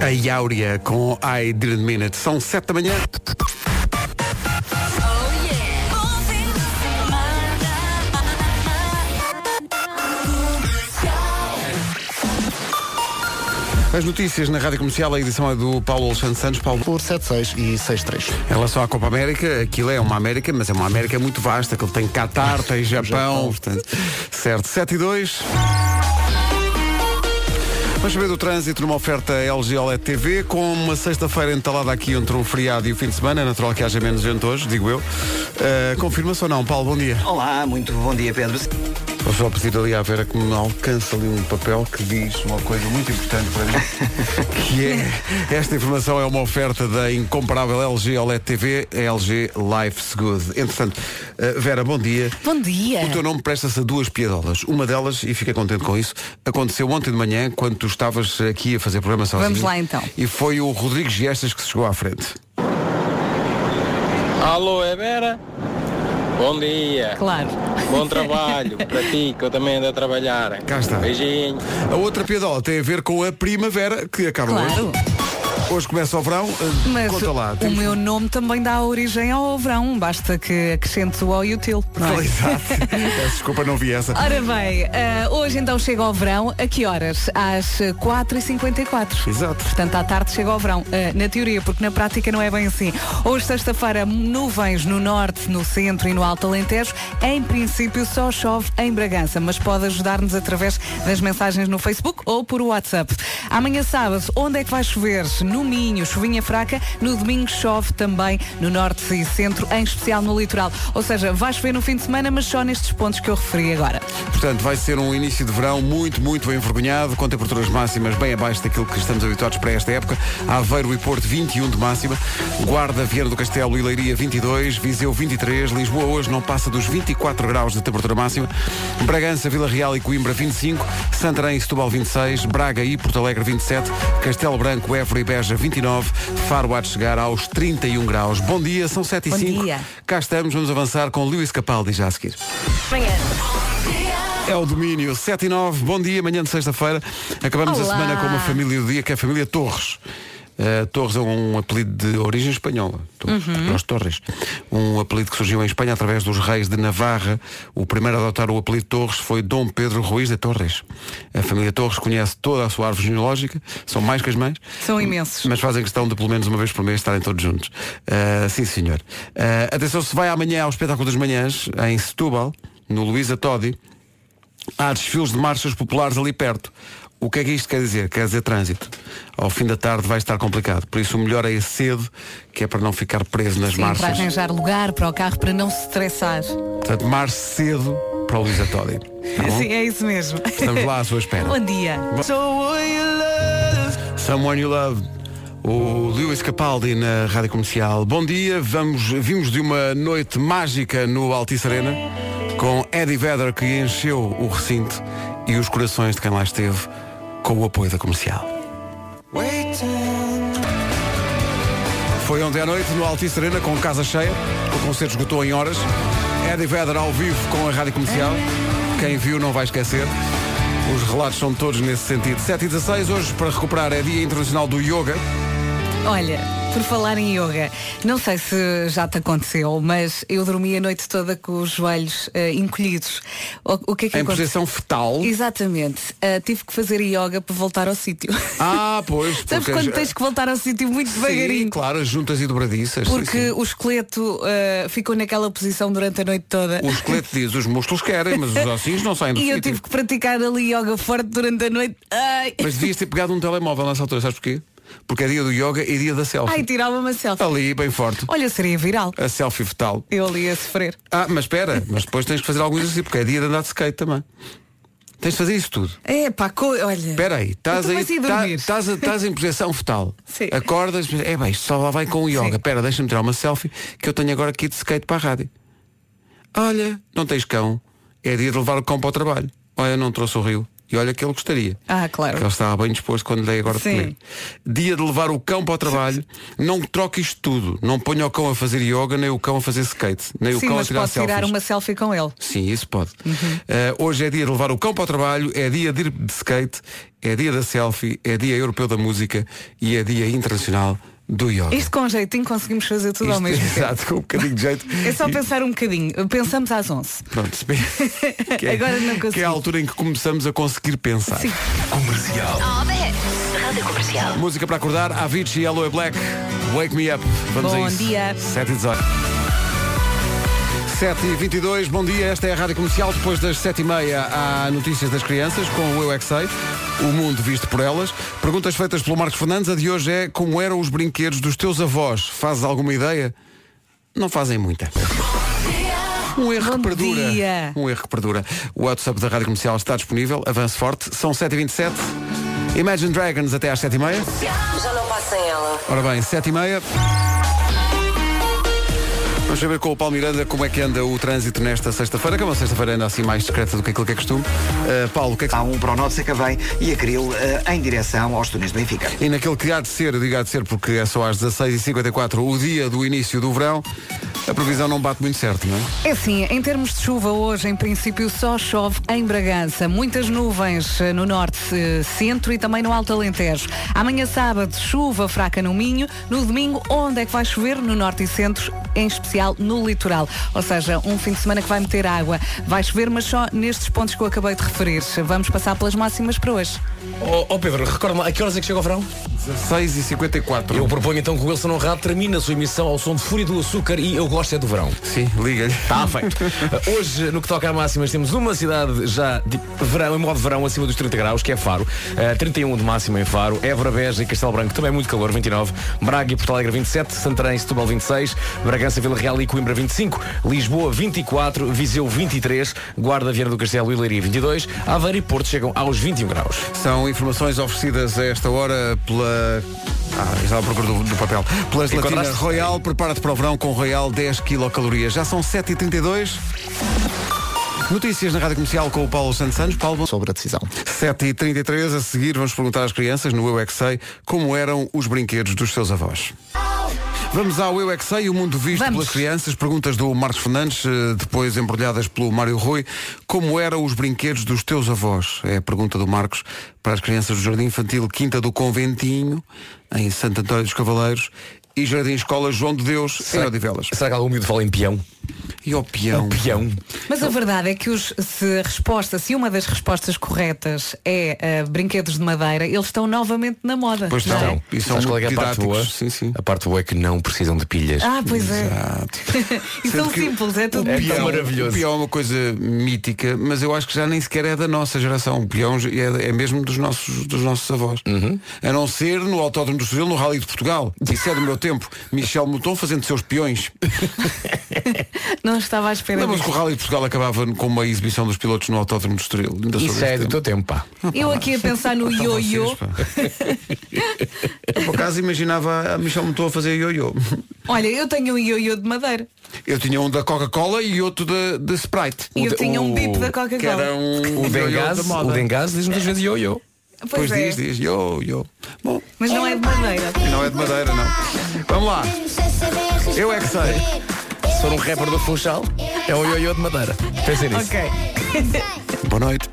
A Iáurea com I Didn't Mean It. São 7 da manhã. As notícias na Rádio Comercial, a edição é do Paulo Alexandre Santos. Paulo. Por 7-6 e 6-3. Em relação à Copa América, aquilo é uma América, mas é uma América muito vasta, que ele tem Qatar, tem Japão, Japão. portanto, certo, 7 e 2. Vamos saber do trânsito numa oferta LG OLED TV com uma sexta-feira entalada aqui entre um feriado e o fim de semana. É natural que haja menos gente hoje, digo eu. Uh, Confirma-se ou não? Paulo, bom dia. Olá, muito bom dia, Pedro. Vou só pedir ali à Vera que me alcance ali um papel que diz uma coisa muito importante para mim, que é, esta informação é uma oferta da incomparável LG OLED TV, a LG Life's Good. Entretanto, uh, Vera, bom dia. Bom dia. O teu nome presta-se a duas piadolas. Uma delas, e fica contente com isso, aconteceu ontem de manhã, quando tu estavas aqui a fazer programa sozinho. Vamos lá, então. E foi o Rodrigo Giestas que se chegou à frente. Alô, é Vera? Bom dia. Claro. Bom trabalho para ti, que eu também ando a trabalhar. Cá está. Beijinho. A outra piadola tem a ver com a primavera, que acaba Claro. hoje. Hoje começa o verão. uh, Mas Conta lá. o meu nome também dá origem ao verão. Basta que acrescente o ao e o til. é? Exato. Peço Desculpa, não vi essa. Ora bem, eh, hoje então chega ao verão. A que horas? Às eh, 4h54. Exato. Portanto, à tarde chega ao verão. Eh, na teoria, porque na prática não é bem assim. Hoje, sexta-feira, nuvens no norte, no centro e no Alto Alentejo. Em princípio, só chove em Bragança, mas pode ajudar-nos através das mensagens no Facebook ou por WhatsApp. Amanhã, sábado, onde é que vai chover? No Minho, chuvinha fraca. No domingo, chove também no norte e centro, em especial no litoral. Ou seja, vai chover no fim de semana, mas só nestes pontos que eu referi agora. Portanto, vai ser um início de verão muito, muito envergonhado, com temperaturas máximas bem abaixo daquilo que estamos habituados para esta época. Aveiro e Porto 21 de máxima, Guarda, Viana do Castelo e Leiria 22, Viseu 23, Lisboa hoje não passa dos 24 graus de temperatura máxima, Bragança, Vila Real e Coimbra 25, Santarém e Setúbal 26, Braga e Porto Alegre 27, Castelo Branco, Évora e Beja 29, Faro há de chegar aos 31 graus. Bom dia, são 7 e Bom 5. dia. Cá estamos, vamos avançar com Luís Capaldi já a seguir. É o domínio 7 e 9, bom dia, manhã de sexta-feira. Acabamos Olá. a semana com uma família do dia que é a família Torres. Uh, Torres é um apelido de origem espanhola, Torres, Torres Torres. Um apelido que surgiu em Espanha através dos reis de Navarra. O primeiro a adotar o apelido Torres foi Dom Pedro Ruiz de Torres. A família Torres conhece toda a sua árvore genealógica, são mais que as mães. São imensos. Mas fazem questão de pelo menos uma vez por mês estarem todos juntos. Uh, sim, senhor. Uh, atenção, se vai amanhã ao espetáculo das manhãs, em Setúbal, no Luísa Todi, há desfiles de marchas populares ali perto. O que é que isto quer dizer? Quer dizer trânsito. Ao fim da tarde vai estar complicado. Por isso o melhor é ir cedo, que é para não ficar preso nas Sim, para marchas. arranjar lugar para o carro, para não se estressar. Portanto, marche cedo para o Luísa Todi. Tá bom? Sim, é isso mesmo. Estamos lá à sua espera. Bom dia. Someone You Love. O Lewis Capaldi na Rádio Comercial. Bom dia, vamos, vimos de uma noite mágica no Altice Arena com Eddie Vedder que encheu o recinto e os corações de quem lá esteve com o apoio da comercial. Foi ontem à noite no Altice Arena com casa cheia. O concerto esgotou em horas. Eddie Vedder ao vivo com a Rádio Comercial. Quem viu não vai esquecer. Os relatos são todos nesse sentido. 7 e 16, hoje para recuperar é Dia Internacional do Yoga. Olha, por falar em yoga, não sei se já te aconteceu, mas eu dormi a noite toda com os joelhos eh, encolhidos. O, o que é que Em aconteceu? posição fetal. Exatamente. Eh, tive que fazer yoga para voltar ao sítio. Ah, pois. Sabes porque quando tens que voltar ao sítio muito devagarinho? Sim, claro, as juntas e dobradiças. sim, Porque sim. o esqueleto eh, ficou naquela posição durante a noite toda. O esqueleto diz, os músculos querem, mas os ossinhos não saem do E eu tive que praticar ali yoga forte durante a noite. Ai, Mas devias ter pegado um telemóvel nessa altura, sabes porquê? Porque é dia do yoga e dia da selfie. Ai tirava uma selfie. Ali, bem forte. Olha, seria viral. A selfie fetal. Eu ali a sofrer. Ah, mas espera, mas depois tens que fazer algum exercício, porque é dia de andar de skate também. Tens de fazer isso tudo. É pá, co... olha. Espera aí, estás Então aí, tá- estás em posição fetal. Sim. Acordas, é bem, isto só lá vai com o yoga. Espera, deixa-me tirar uma selfie que eu tenho agora aqui de skate para a rádio. Olha, não tens cão. É dia de levar o cão para o trabalho. Olha, não trouxe o rio. E olha que ele gostaria. Ah, claro. Ele estava bem disposto quando lhe dei agora de Sim. comer. Dia de levar o cão para o trabalho. Não troque isto tudo. Não ponha o cão a fazer yoga, nem o cão a fazer skate. Nem o Sim, cão a tirar pode selfies. tirar uma selfie com ele. Sim, isso pode. Uhum. Uh, hoje é dia de levar o cão para o trabalho, é dia de ir de skate, é dia da selfie, é dia europeu da música e é dia internacional do yoga. Isto com jeitinho conseguimos fazer tudo ao Isto- mesmo tempo. Exato, com um bocadinho de jeito. É só E- pensar um bocadinho. Pensamos às 11. Pronto, se bem- que é, Agora não que consigo. é a altura em que começamos a conseguir pensar. Sim. Comercial. The hits. Rádio Comercial. Música para acordar, Avicii e Aloe Black, Wake Me Up. Vamos Bom a isso. dia. 7 e 18. 7 e 22 bom dia, esta é a Rádio Comercial, depois das 7 e meia há notícias das crianças com o Eu é Que Sei, o mundo visto por elas. Perguntas feitas pelo Marcos Fernandes, a de hoje é como eram os brinquedos dos teus avós? Fazes alguma ideia? Não fazem muita. Um erro Bom que perdura. dia. Um erro que perdura. O WhatsApp da Rádio Comercial está disponível, avance forte, são 7h27. Imagine Dragons até às 7h30. Já não passa sem ela. Ora bem, 7h30. Vamos saber com o Paulo Miranda como é que anda o trânsito nesta sexta-feira, que é uma sexta-feira ainda assim mais discreta do que aquilo que é costume. Uh, Paulo, o que é que Há um para o Norte Sacavém e Acril eh, em direção aos túneis de Benfica. E naquele que há de ser, eu digo há de ser porque é só às 16h54, o dia do início do verão, a previsão não bate muito certo, não é? É assim, em termos de chuva hoje, em princípio só chove em Bragança. Muitas nuvens eh, no norte, centro e também no Alto Alentejo. Amanhã sábado, chuva fraca no Minho. No domingo, onde é que vai chover? No norte e centro, em especial no litoral. Ou seja, um fim de semana que vai meter água. Vai chover, mas só nestes pontos que eu acabei de referir. Vamos passar pelas máximas para hoje. Ó ó, Pedro, recorda-me, a que horas é que chega o verão? 16h54. Eu proponho então que o Wilson Honrado termine a sua emissão ao som de Fúria do Açúcar e eu gosto é do verão. Sim, liga-lhe. Está feito. Hoje, no que toca a máximas, temos uma cidade já de verão, em modo verão, acima dos 30 graus, que é Faro. Uh, 31 de máxima em Faro. Évora, Beja e Castelo Branco também muito calor, 29. Braga e Porto Alegre, 27. Santarém e Setúbal, 26. Bragança, Vila Real e Coimbra, 25. Lisboa, 24. Viseu, 23. Guarda, Viana do Castelo e Leiria, 22. Aveiro e Porto chegam aos 21 graus. São informações oferecidas a esta hora pela. Ah, estava à procura do, do papel. Pela gelatina? Royal, prepara-te para o verão com Royal 10 quilocalorias. Já são 7h32. Notícias na Rádio Comercial com o Paulo Santos Santos. Paulo, Sobre a decisão. 7h33, a seguir vamos perguntar às crianças no Eu é Que Sei como eram os brinquedos dos seus avós. Vamos ao Eu é Que Sei, o mundo visto Vamos. pelas crianças. Perguntas do Marcos Fernandes, eh, depois embrulhadas pelo Mário Rui. Como eram os brinquedos dos teus avós? É a pergunta do Marcos para as crianças do Jardim Infantil Quinta do Conventinho, em Santo António dos Cavaleiros, e Jardim Escola João de Deus, em Odivelas. Será que algum miúdo fala em peão? E ao peão. Peão. Mas a verdade é que os, se a resposta, se uma das respostas corretas é eh, brinquedos de madeira, eles estão novamente na moda. Pois não é? estão. E são qual é, que é a parte boa? didáticos. Sim, sim. A parte boa é que não precisam de pilhas. Ah, pois é. Exato. e são simples, é tudo É simples. maravilhoso. O peão é uma coisa mítica, mas eu acho que já nem sequer é da nossa geração. O peão é, é mesmo dos nossos, dos nossos avós. Uhum. A não ser no Autódromo do Estoril, no Rally de Portugal. Isso é do meu tempo. Michel Mouton fazendo seus peões. Não estava à espera Lembras que o Rally de Portugal acabava com uma exibição dos pilotos no Autódromo do Estoril? Ainda Isso é do tempo. teu tempo, pá. Eu aqui a pensar no Então ioiô. Eu, por acaso imaginava a Michel Mouton a fazer ioiô. Olha, eu tenho um ioiô de madeira. Eu tinha um da Coca-Cola e outro da, da Sprite. E eu de- tinha um bip da Que era Coca-Cola. um O da moda. o Bengaz diz muitas vezes ioiô. Pois Pois é. diz, diz, yo, yo. Bom, Mas não é de madeira. não é de madeira, não. Vamos lá. Eu é que sei. Se for um rapper do Funchal, é um ioiô de madeira. Pensem nisso. Ok. Boa noite.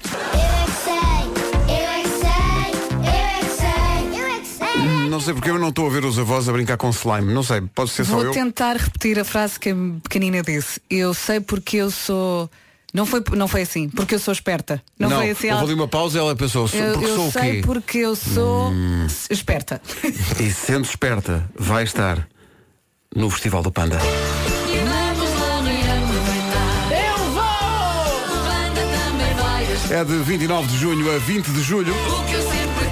Não sei porque eu não estou a ver os avós a brincar com slime. Não sei, pode ser só Vou eu. tentar repetir a frase que a pequenina disse. Eu sei porque eu sou. Não foi, não foi assim, porque eu sou esperta. Não, foi assim. houve ela- ali uma pausa e ela pensou, sou- Eu, porque eu sou o sei quê? Hum. porque eu sou esperta. E sendo esperta, vai estar no Festival do Panda. É de 29 de junho a 20 de julho,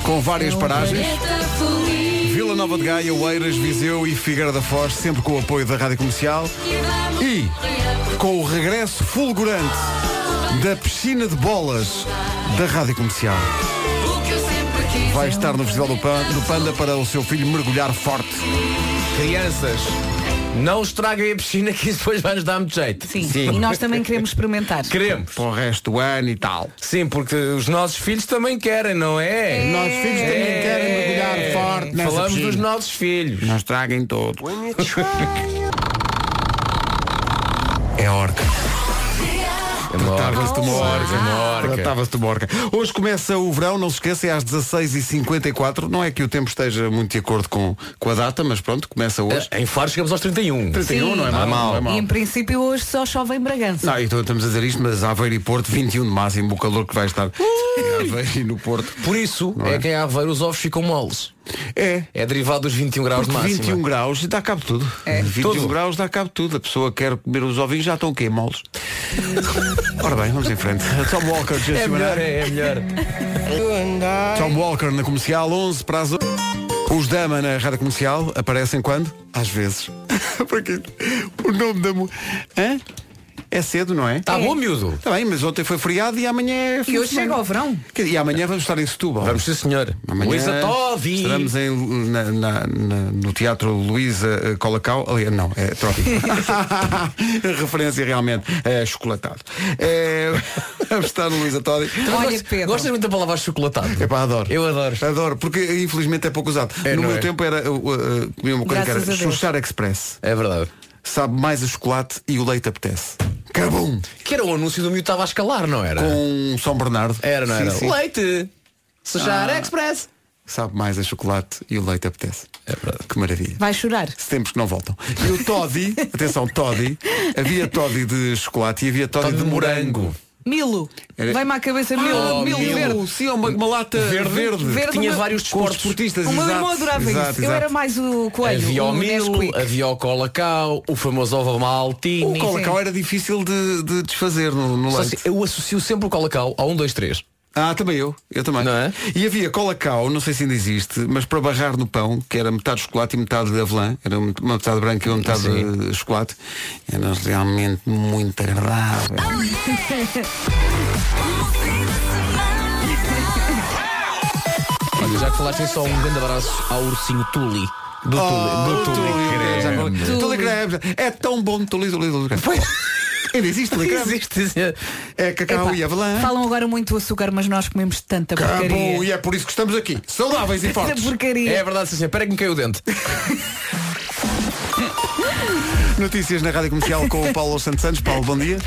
com várias paragens. Vila Nova de Gaia, Oeiras, Viseu e Figueira da Foz, sempre com o apoio da Rádio Comercial. E com o regresso fulgurante da piscina de bolas da Rádio Comercial. Vai estar no Festival do Pan- do Panda para o seu filho mergulhar forte. Crianças, Não estraguem a piscina que isso depois vai nos dar muito jeito. Sim. E nós também queremos experimentar. Queremos. Para o resto do ano e tal. Sim, porque os nossos filhos também querem, não é? Os nossos filhos também É. querem mergulhar forte nessa Falamos piscina. dos nossos filhos. Não estraguem todo. É orca. Tratava-se de uma orca. É uma orca. Tratava-se de uma orca. Hoje começa o verão, não se esqueça, é às 16h54. Não é que o tempo esteja muito de acordo com, com a data, mas pronto, começa hoje. Em Faro chegamos aos 31. 31 não é Não é mal. Não é mau. E em princípio hoje só chove em Bragança. Não, então estamos a dizer isto, mas Aveiro e Porto, 21 de máximo, o calor que vai estar em Aveiro e no Porto. Por isso Não é? é que em Aveiro os ovos ficam moles. É. É derivado dos 21 graus de máxima. 21 graus dá cabo de tudo. 21 Tudo. graus dá cabo de tudo. A pessoa quer comer os ovinhos, já estão o quê? Moles. Ora bem, vamos em frente. Tom Walker, Just É melhor, é, é melhor. Tom Walker na comercial, 11 para as 8. Os Dama na rádio comercial aparecem quando? Às vezes. Porque o nome da mu... É cedo, não é? Está bom, miúdo. Está bem, mas ontem foi feriado e amanhã é fim E de hoje semana. chega ao verão. Quer dizer, E amanhã vamos estar em Setúbal. Vamos, sim, senhor. Amanhã Luísa Todi. Estaremos em, na- na- na- no Teatro Luísa eh, Colacau. Ali, não, é Todi. Referência realmente é chocolatado. É, vamos estar no Luísa. Olha, Gostas- Pedro. Gostas muito da palavra chocolatado? Epá, adoro. Eu adoro. Adoro, porque infelizmente é pouco usado. É, no não meu é? tempo era uh, uh, comia uma coisa Graças que era Deus. Xuxar Express. É verdade. Sabe mais a chocolate e o leite apetece. Cabum! Que era o anúncio do miúdo estava a escalar, não era? Com São Bernardo. Era, não Sim, era? sim. Ah. Leite! Sujar Express! Sabe mais a chocolate e o leite apetece. É verdade. Que maravilha. Vai chorar. Se tempos que não voltam. E o Toddy, atenção, Toddy, havia Toddy de chocolate e havia Toddy, Toddy de de morango. morango. Milo. Era- Vai-me à cabeça Milo. Oh, Milo, Milo, verde. Sim, uma, uma lata verde. Verde. Verde, Tinha uma- vários desportos. desportistas. O meu irmão adorava exato, isso. Eu exato. era mais o coelho. Havia o Milo, Nesquik. havia o Colacau, o famoso ovo O maltini. colacau era difícil de, de desfazer no, no leite. assim, eu associo sempre o Colacau ao 1, 2, 3. Ah, também eu. Eu também. Não é? E havia colacau, não sei se ainda existe, mas para barrar no pão, que era metade chocolate e metade de avelã, era uma metade branca e uma metade Sim. de chocolate, era realmente muito agradável. Olha, já que falaste só um grande abraço ao ursinho Tuli. Do Oh, Tuli. Do Tuli. Tuli, creme. agora- Tuli creme. É tão bom Tuli, Tuli, Tuli creme. Ainda existe Tuli creme. Existe, existe. É cacau Epá, e avelã. Falam agora muito açúcar, mas nós comemos tanta porcaria. Acabou, e é por isso que estamos aqui. Saudáveis e Tanta fortes. porcaria. É verdade, sim. Espera que me caiu o dente. Notícias na Rádio Comercial com o Paulo Santos Santos. Paulo, bom dia.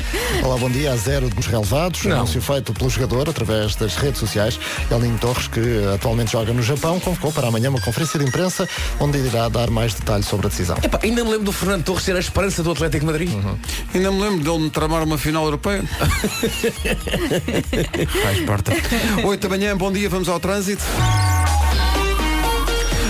Olá, bom dia. A zero dos relevados. Não. Anúncio feito pelo jogador através das redes sociais. Elinho Torres, que atualmente joga no Japão, convocou para amanhã uma conferência de imprensa onde irá dar mais detalhes sobre a decisão. Epá, ainda me lembro do Fernando Torres ser a esperança do Atlético de Madrid. Ainda me lembro dele me tramar uma final europeia. Faz parte. 8 da manhã, bom dia, vamos ao trânsito.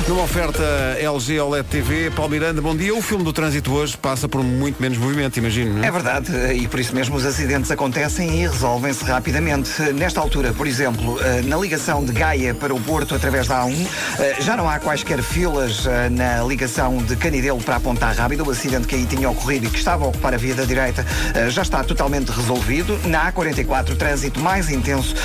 Numa oferta LG OLED TV, Paulo Miranda, bom dia. O filme do trânsito hoje passa por muito menos movimento, imagino, é? É verdade, e por isso mesmo os acidentes acontecem e resolvem-se rapidamente. Nesta altura, por exemplo, eh, na ligação de Gaia para o Porto através da A1, eh, já não há quaisquer filas eh, na ligação de Canidelo para a Ponta Rábida. O acidente que aí tinha ocorrido e que estava a ocupar a via da direita já está totalmente resolvido. Na A44, trânsito mais intenso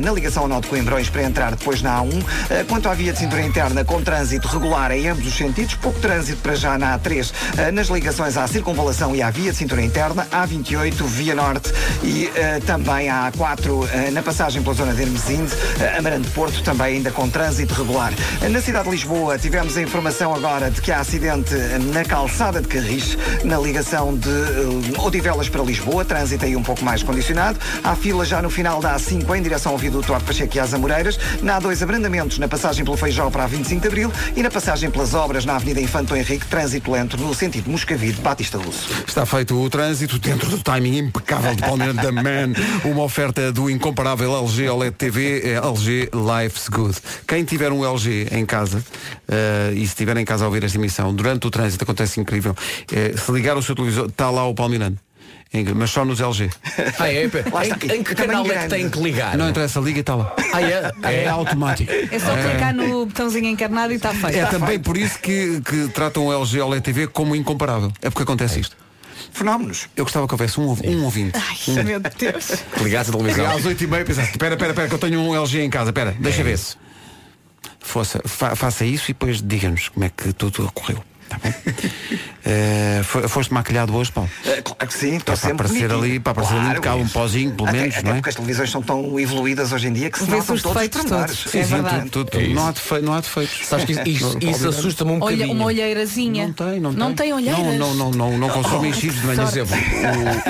na ligação ao de Coimbrões para entrar depois na A1. Eh, Quanto à via de cintura interna, com trânsito regular em ambos os sentidos, pouco trânsito para já na A3, eh, nas ligações à circunvalação e à via de cintura interna, A28, via norte e eh, também a A4 eh, na passagem pela zona de Hermesinde, Amarante Porto, também ainda com trânsito regular. Na cidade de Lisboa, tivemos a informação agora de que há acidente na calçada de Carris, na ligação de Odivelas para Lisboa, trânsito aí um pouco mais condicionado. Há fila já no final da A5 em direção ao viaduto Arco Pacheco e às Amoreiras. Na há dois abrandamentos na passagem pelo Feijó para a 25 de Abril e na passagem pelas obras na Avenida Infanto Henrique, trânsito lento no sentido Moscavide, Batista Russo. Está feito o trânsito dentro do timing impecável de Paulo Miranda da Man. Uma oferta do incomparável LG OLED TV, é LG Life's Good. Quem tiver um LG em casa, eh, e se estiver em casa a ouvir esta emissão, durante o trânsito acontece incrível. Eh, se ligar o seu televisor, está lá o. Em- Mas só nos LG. Ah, é? Em, em que canal é que tem que ligar? Não interessa, liga e está lá. Ah, é? É automático. É só clicar no botãozinho encarnado e está feito. É também por isso que, que tratam o LG OLED TV como incomparável. É porque acontece isto. Fenómenos. Eu gostava que houvesse um, um ouvinte. Ai, meu Deus. Ligasse a E televisão. às 8h30 pensaste, espera, espera, espera, que eu tenho um LG em casa, espera, deixa ver se. Força, fa- faça isso e depois diga-nos como é que tudo ocorreu. Tá fo- foste maquilhado hoje, Paulo? Eh, Claro que sim, estou Para sempre aparecer bonito. ali- para aparecer ali de cá um pozinho, pelo Até- menos, até não é? porque as televisões são tão evoluídas hoje em dia que se Vê-se notam os todos os defeitos todos. É verdade. tudo, tudo. É não, há defe- não há defeitos. Sabes que isso, isso, assusta-me um Olha, bocadinho. uma olheirazinha. Não tem, não tem. Não tem olheiras. Não, não, não, não, não consome enchidos de manhã. Por exemplo,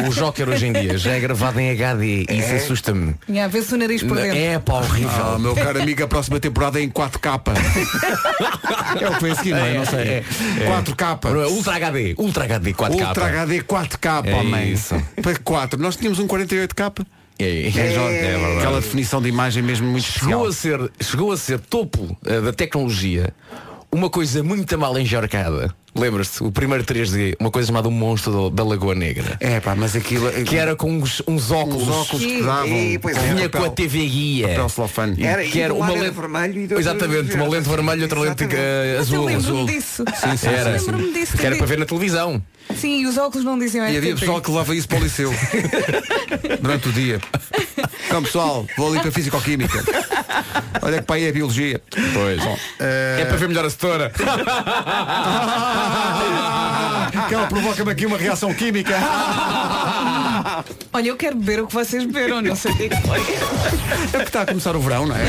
o, o Joker hoje em dia já é gravado em HD e isso assusta-me. Tinha a ver se o nariz por dentro. É pá, horrível. Ah, meu caro amigo, a próxima temporada é em 4K. é o que vem a seguir, não é? Não sei. É, 4K. Ultra HD, Ultra HD 4K. Ultra HD 4K, É homem. isso. Para 4. Nós tínhamos um 48K. É, é, É, é. Aquela definição de imagem mesmo muito Chegou especial. a ser, chegou a ser topo eh, da tecnologia uma coisa muito mal enjarcada. Lembras-te? O primeiro 3D, uma coisa chamada o monstro da, da Lagoa Negra. É pá, mas aquilo. Que era com uns, uns óculos. os óculos que davam. E, pois é, Vinha papel- com a TV guia. Era, que era um uma lente vermelho e do outro Exatamente, uma lente vermelha e outra lente Exatamente. eh, Eu azul. lembro-me azul. disso. Sim, sim, era. Eu lembro-me disso. Que era para ver na televisão. Sim, e os óculos não diziam E havia pessoal que levava isso para o liceu durante o dia. Então pessoal, vou ali para a Físico-Química. Olha que para aí é Biologia. Pois. É para ver melhor a setora. que ela provoca-me aqui uma reação química. Olha, eu quero beber o que vocês beberam, não sei o que é que foi. É que está a começar o verão, não é?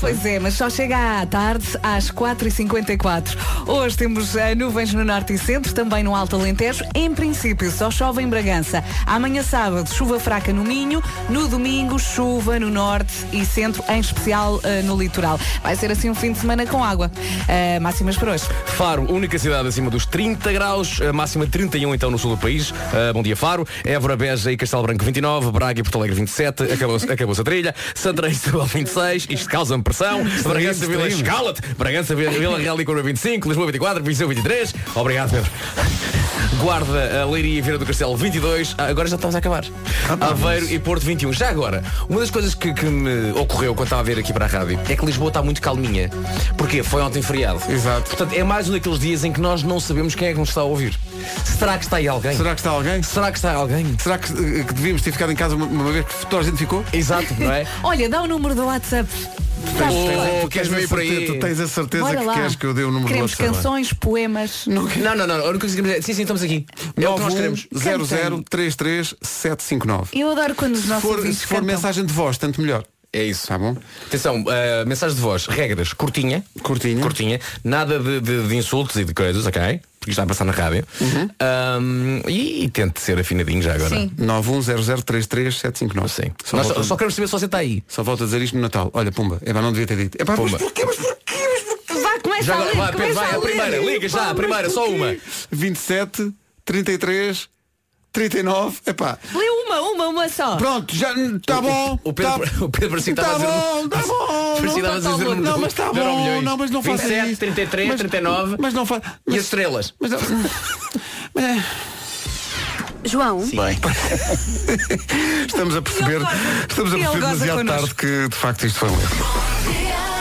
Pois é, mas só chega à tarde às 4h54. Hoje temos eh, nuvens no norte e centro, também no Alto Alentejo. Em princípio, só chove em Bragança. Amanhã sábado, chuva fraca no Minho. No domingo, chuva no norte e centro, em especial eh, no litoral. Vai ser assim um fim de semana com água. Eh, máximas para hoje. Faro, única cidade acima dos 30 graus, a máxima 31 então no sul do país. Uh, bom dia Faro. Évora, Beja e Castelo Branco 29, Braga e Porto Alegre 27, acabou-se acabou a trilha. Santarém e Setúbal 26, isto causa-me pressão. Bragança, Vila. Escala-te. Bragança, Vila Vila Real e Coura 25, Lisboa 24, Viseu 23. Obrigado Pedro. Guarda, a Leiria e Vieira do Castelo 22. Ah, agora já estamos a acabar. Aveiro e Porto 21. Já agora, uma das coisas que, que me ocorreu quando estava a ver aqui para a rádio é que Lisboa está muito calminha. Porquê? Foi ontem feriado. Exato. Portanto, é mais um daqueles dias em que nós não sabemos quem é que nos está a ouvir. Será que está aí alguém? Será que está alguém? Será que está aí alguém? Será que, eh, que devíamos ter ficado em casa uma, uma vez que toda a gente ficou? Exato, não é? Olha, dá o número do WhatsApp. Oh, Tu queres tens a ver por aí? certeza- Tu tens a certeza Bora que lá. queres que eu dê o número Queremos do canções, poemas. Não, não, não. A única coisa que queremos é- Sim, sim, estamos aqui. É o que nós queremos. 0033 Eu adoro quando os Se nossos for, ouvintes se for mensagem de voz, tanto melhor. É isso. Tá bom? Atenção, uh, mensagem de voz, regras, curtinha. Curtinha. Curtinha. Nada de, de- de insultos e de coisas, ok? Porque isto vai passar na rádio. Um, e, e tente ser afinadinho já agora. Sim. 910033759. Sim. Só, Nós só, volto, só queremos saber se você está aí. só volto a dizer isto no Natal. Olha, pumba, é não devia ter dito. É pá, mas porquê? Mas porquê? Mas porquê? Vá, começa Já a ler, vai, Pedro, começa vai, a a ler. primeira, liga já, a primeira, só uma. 27, 33, 39. Epá. Lê uma, uma, uma só. Pronto, já está bom. O Pedro, tá, o Pedro parecia que tá estava a dizer. bom, tá bom. Parecia que estava a dizer Não, Não, mas está bom. Não, mas não faça 27, isso. 33, Mas- 39. Mas não faz. E as estrelas? Mas, mas é, João, estamos a perceber, estamos a perceber demasiado tarde que de facto isto foi um erro.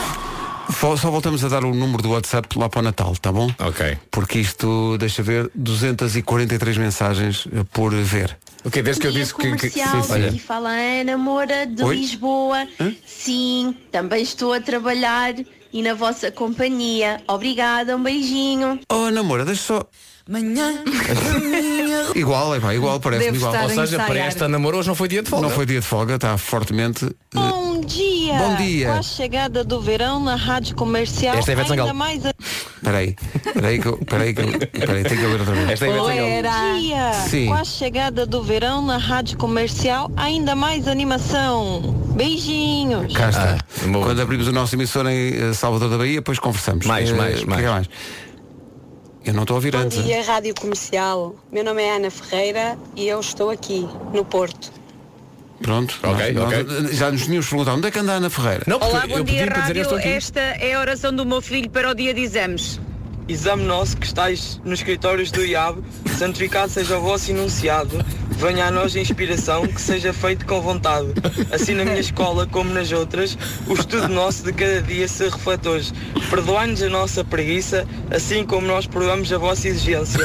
Só- voltamos a dar o número do WhatsApp lá para o Natal, tá bom? Ok. Porque isto, deixa ver, 243 mensagens eh, por ver. Ok, desde que eu disse que. que sim, sim. aqui fala a Ana Moura de Oi? Lisboa. Sim, também estou a trabalhar e na vossa companhia. Obrigada, um beijinho. Oh, namora, deixa só. Manhã. Igual, é pá, igual, parece-me igual. Ou seja, para esta namoro hoje não foi dia de folga. Não foi dia de folga, está fortemente. eh, Bom dia! Bom dia. Com a chegada do verão na rádio comercial, Esta é a Ivete ainda Sangalo. mais. Peraí, peraí que eu. Peraí que eu. Peraí, tenho que ouvir outra vez. Esta é a Ivete Ou Sangalo. era. dia! Sim. Com a chegada do verão na rádio comercial, ainda mais animação. Beijinhos! Cá está. Ah. Quando abrimos o nosso emissor em eh, Salvador da Bahia, depois conversamos. Mais, Eh, mais, o que é que é mais? Eu não estou a ouvir Bom antes. dia, Rádio Comercial. Meu nome é Ana Ferreira e eu estou aqui, no Porto. Pronto. Ok, nós- ok. nós, eh, já nos tínhamos perguntado onde é que anda a Ana Ferreira? Não, Olá, eu bom dia, para dizer, eu rádio. Esta é a oração do meu filho para o dia de exames. Exame nosso que estáis nos escritórios do IAB, santificado seja o vosso enunciado, venha a nós a inspiração, que seja feito com vontade. Assim na minha escola, como nas outras, o estudo nosso de cada dia se reflete hoje. Perdoai-nos a nossa preguiça, assim como nós perdoamos a vossa exigência.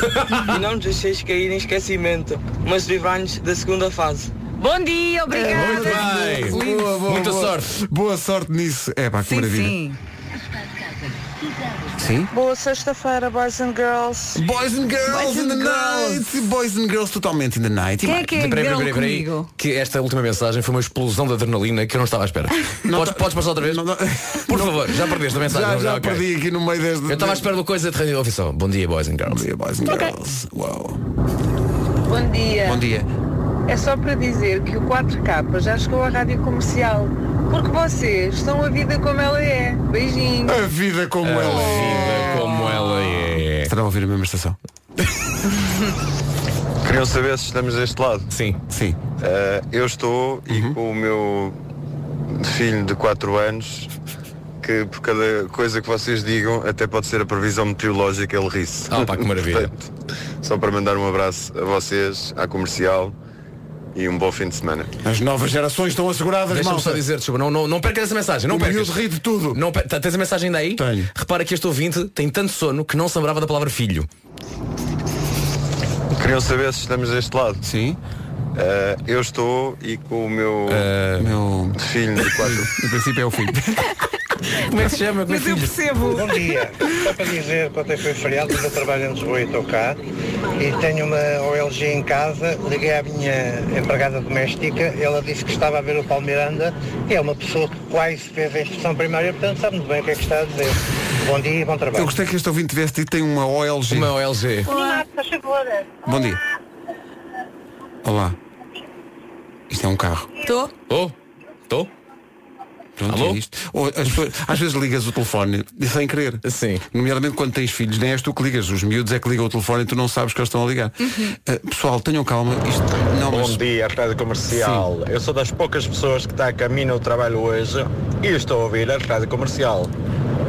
E não nos deixeis cair em esquecimento, mas livrai-nos da segunda fase. Bom dia, obrigada. Muito bem. Boa, boa, Muita boa. sorte. Boa sorte nisso. É pá, que Sim, maravilha. sim. Sim. Boa sexta-feira, boys and girls. Boys and girls in the night. Boys and girls totalmente in the night. Quem é que é Peraí, peraí, peraí, que esta última mensagem foi uma explosão de adrenalina que eu não estava à espera. podes, podes passar outra vez? Por favor, já perdeste a mensagem. Já, não, já ok. perdi aqui no meio deste. Eu estava à espera de uma coisa de rádio oficial. Bom dia, boys and girls. Bom dia, boys and girls. Uau. Bom dia. Bom dia. É só para dizer que o 4K já chegou à rádio comercial. Porque vocês estão a vida como ela é. Beijinhos. A vida como ela é. Vida como ela é. Estará a ouvir a mesma estação? Queriam saber se estamos deste lado? Sim. Sim. eu estou e com o meu filho de 4 anos, que por cada coisa que vocês digam, até pode ser a previsão meteorológica, ele ri-se. Ah, pá, que maravilha. Portanto, só para mandar um abraço a vocês, à comercial e um bom fim de semana. As novas gerações estão asseguradas, Deixa-me só dizer, desculpa, não, não, não percas essa mensagem, não O percas. ri de tudo. Não, per- tens a mensagem ainda aí? Tenho. Repara que este ouvinte tem tanto sono que não se lembrava da palavra filho. Queriam saber se estamos deste lado? Sim. eu estou e com o meu, meu... filho de 4 No princípio é o filho. Como é que se chama? Mas eu percebo. Bom dia. Só para dizer que ontem foi feriado, mas eu trabalho em Lisboa e estou cá. E tenho uma OLG em casa. Liguei à minha empregada doméstica. Ela disse que estava a ver o Paulo Miranda. E é uma pessoa que quase fez a instrução primária, portanto sabe muito bem o que é que está a dizer. Bom dia e bom trabalho. Eu gostei que este ouvinte tivesse dito tem uma OLG. Uma OLG. Olá. Bom dia. Olá. Isto é um carro. Estou? Oh, estou? Pronto, Alô? é isto. Ou as às vezes ligas o telefone sem querer. Sim. Nomeadamente quando tens filhos, nem és tu que ligas. Os miúdos é que ligam o telefone e tu não sabes que eles estão a ligar. Uh, pessoal, tenham calma. Isto não Bom mas- dia, Rádio Comercial. Eu sou das poucas pessoas que está a caminho ao trabalho hoje e estou a ouvir a Rádio Comercial.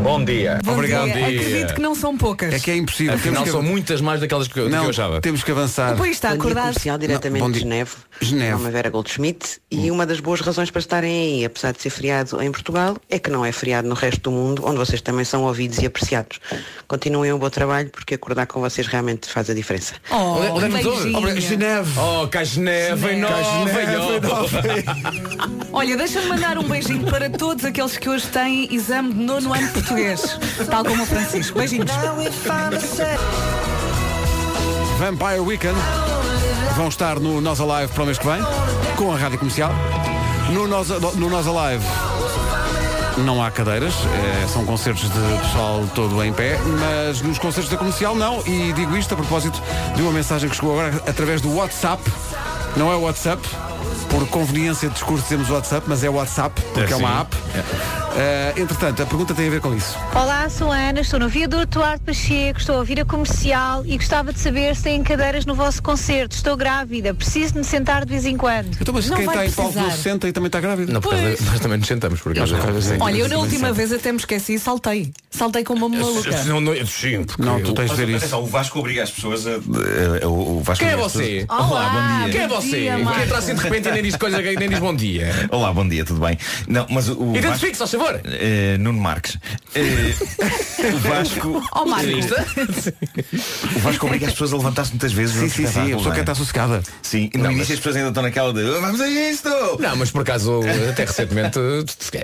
Bom dia. Bom dia. Acredito que não são poucas. É que é impossível. Afinal, Temos que- são muitas mais daquelas que eu, Não, que eu achava. temos que avançar. Depois está Bom dia acordado. comercial diretamente Não, bom de dia. Geneve. Geneve. Meu nome é Vera Goldschmidt e uma das boas razões para estarem aí, apesar de ser feriado em Portugal, é que não é feriado no resto do mundo, onde vocês também são ouvidos e apreciados. Continuem o bom trabalho porque acordar com vocês realmente faz a diferença. Oh, é. Obrigado, Geneve. Oh, cá Geneve, em Nova. Olha, deixa-me mandar um beijinho para todos aqueles que hoje têm exame de nono ano português. Tal como o Francisco. Beijinhos. Vampire Weekend vão estar no Nós Alive para o mês que vem, com a rádio comercial. No Nós, no Nós Alive não há cadeiras, eh, são concertos de pessoal todo em pé, mas nos concertos da comercial não, e digo isto a propósito de uma mensagem que chegou agora através do WhatsApp, não é o WhatsApp, por conveniência de discurso dizemos WhatsApp, mas é WhatsApp, porque é, É, uma app. Eh, entretanto, a pergunta tem a ver com isso. Olá, sou a Ana, estou no Viaduto Duarte Pacheco, estou a ouvir a comercial e gostava de saber se têm cadeiras no vosso concerto. Estou grávida, preciso de me sentar de vez em quando. Então, mas Não quem vai está em palco não precisar. se senta e também está grávida. Não, por causa Pois. de- nós também nos sentamos, por acaso. Olha, eu na última vez até me esqueci e saltei. Saltei como uma maluca. Não, não, sim, porque Não, tu eu- tens de ver isso. O Vasco obriga as pessoas a. eh, o, o Vasco Quem é você? Olá, bom dia. Quem é você? dia, que Marco. entra assim de repente e nem diz coisa, nem diz bom dia. Olá, bom dia, tudo bem? Não, mas o. Identifique-se, ao favor. Eh, Nuno Marques. Eh, o Vasco. Oh, Marco. O Vasco obriga as pessoas a levantar-se muitas vezes. Sim, sim, sim, a pessoa não quer é? estar sossegada. Sim, no Não, início mas- as pessoas ainda estão naquela de "Oh, vamos a isto! Não, mas por acaso, até recentemente,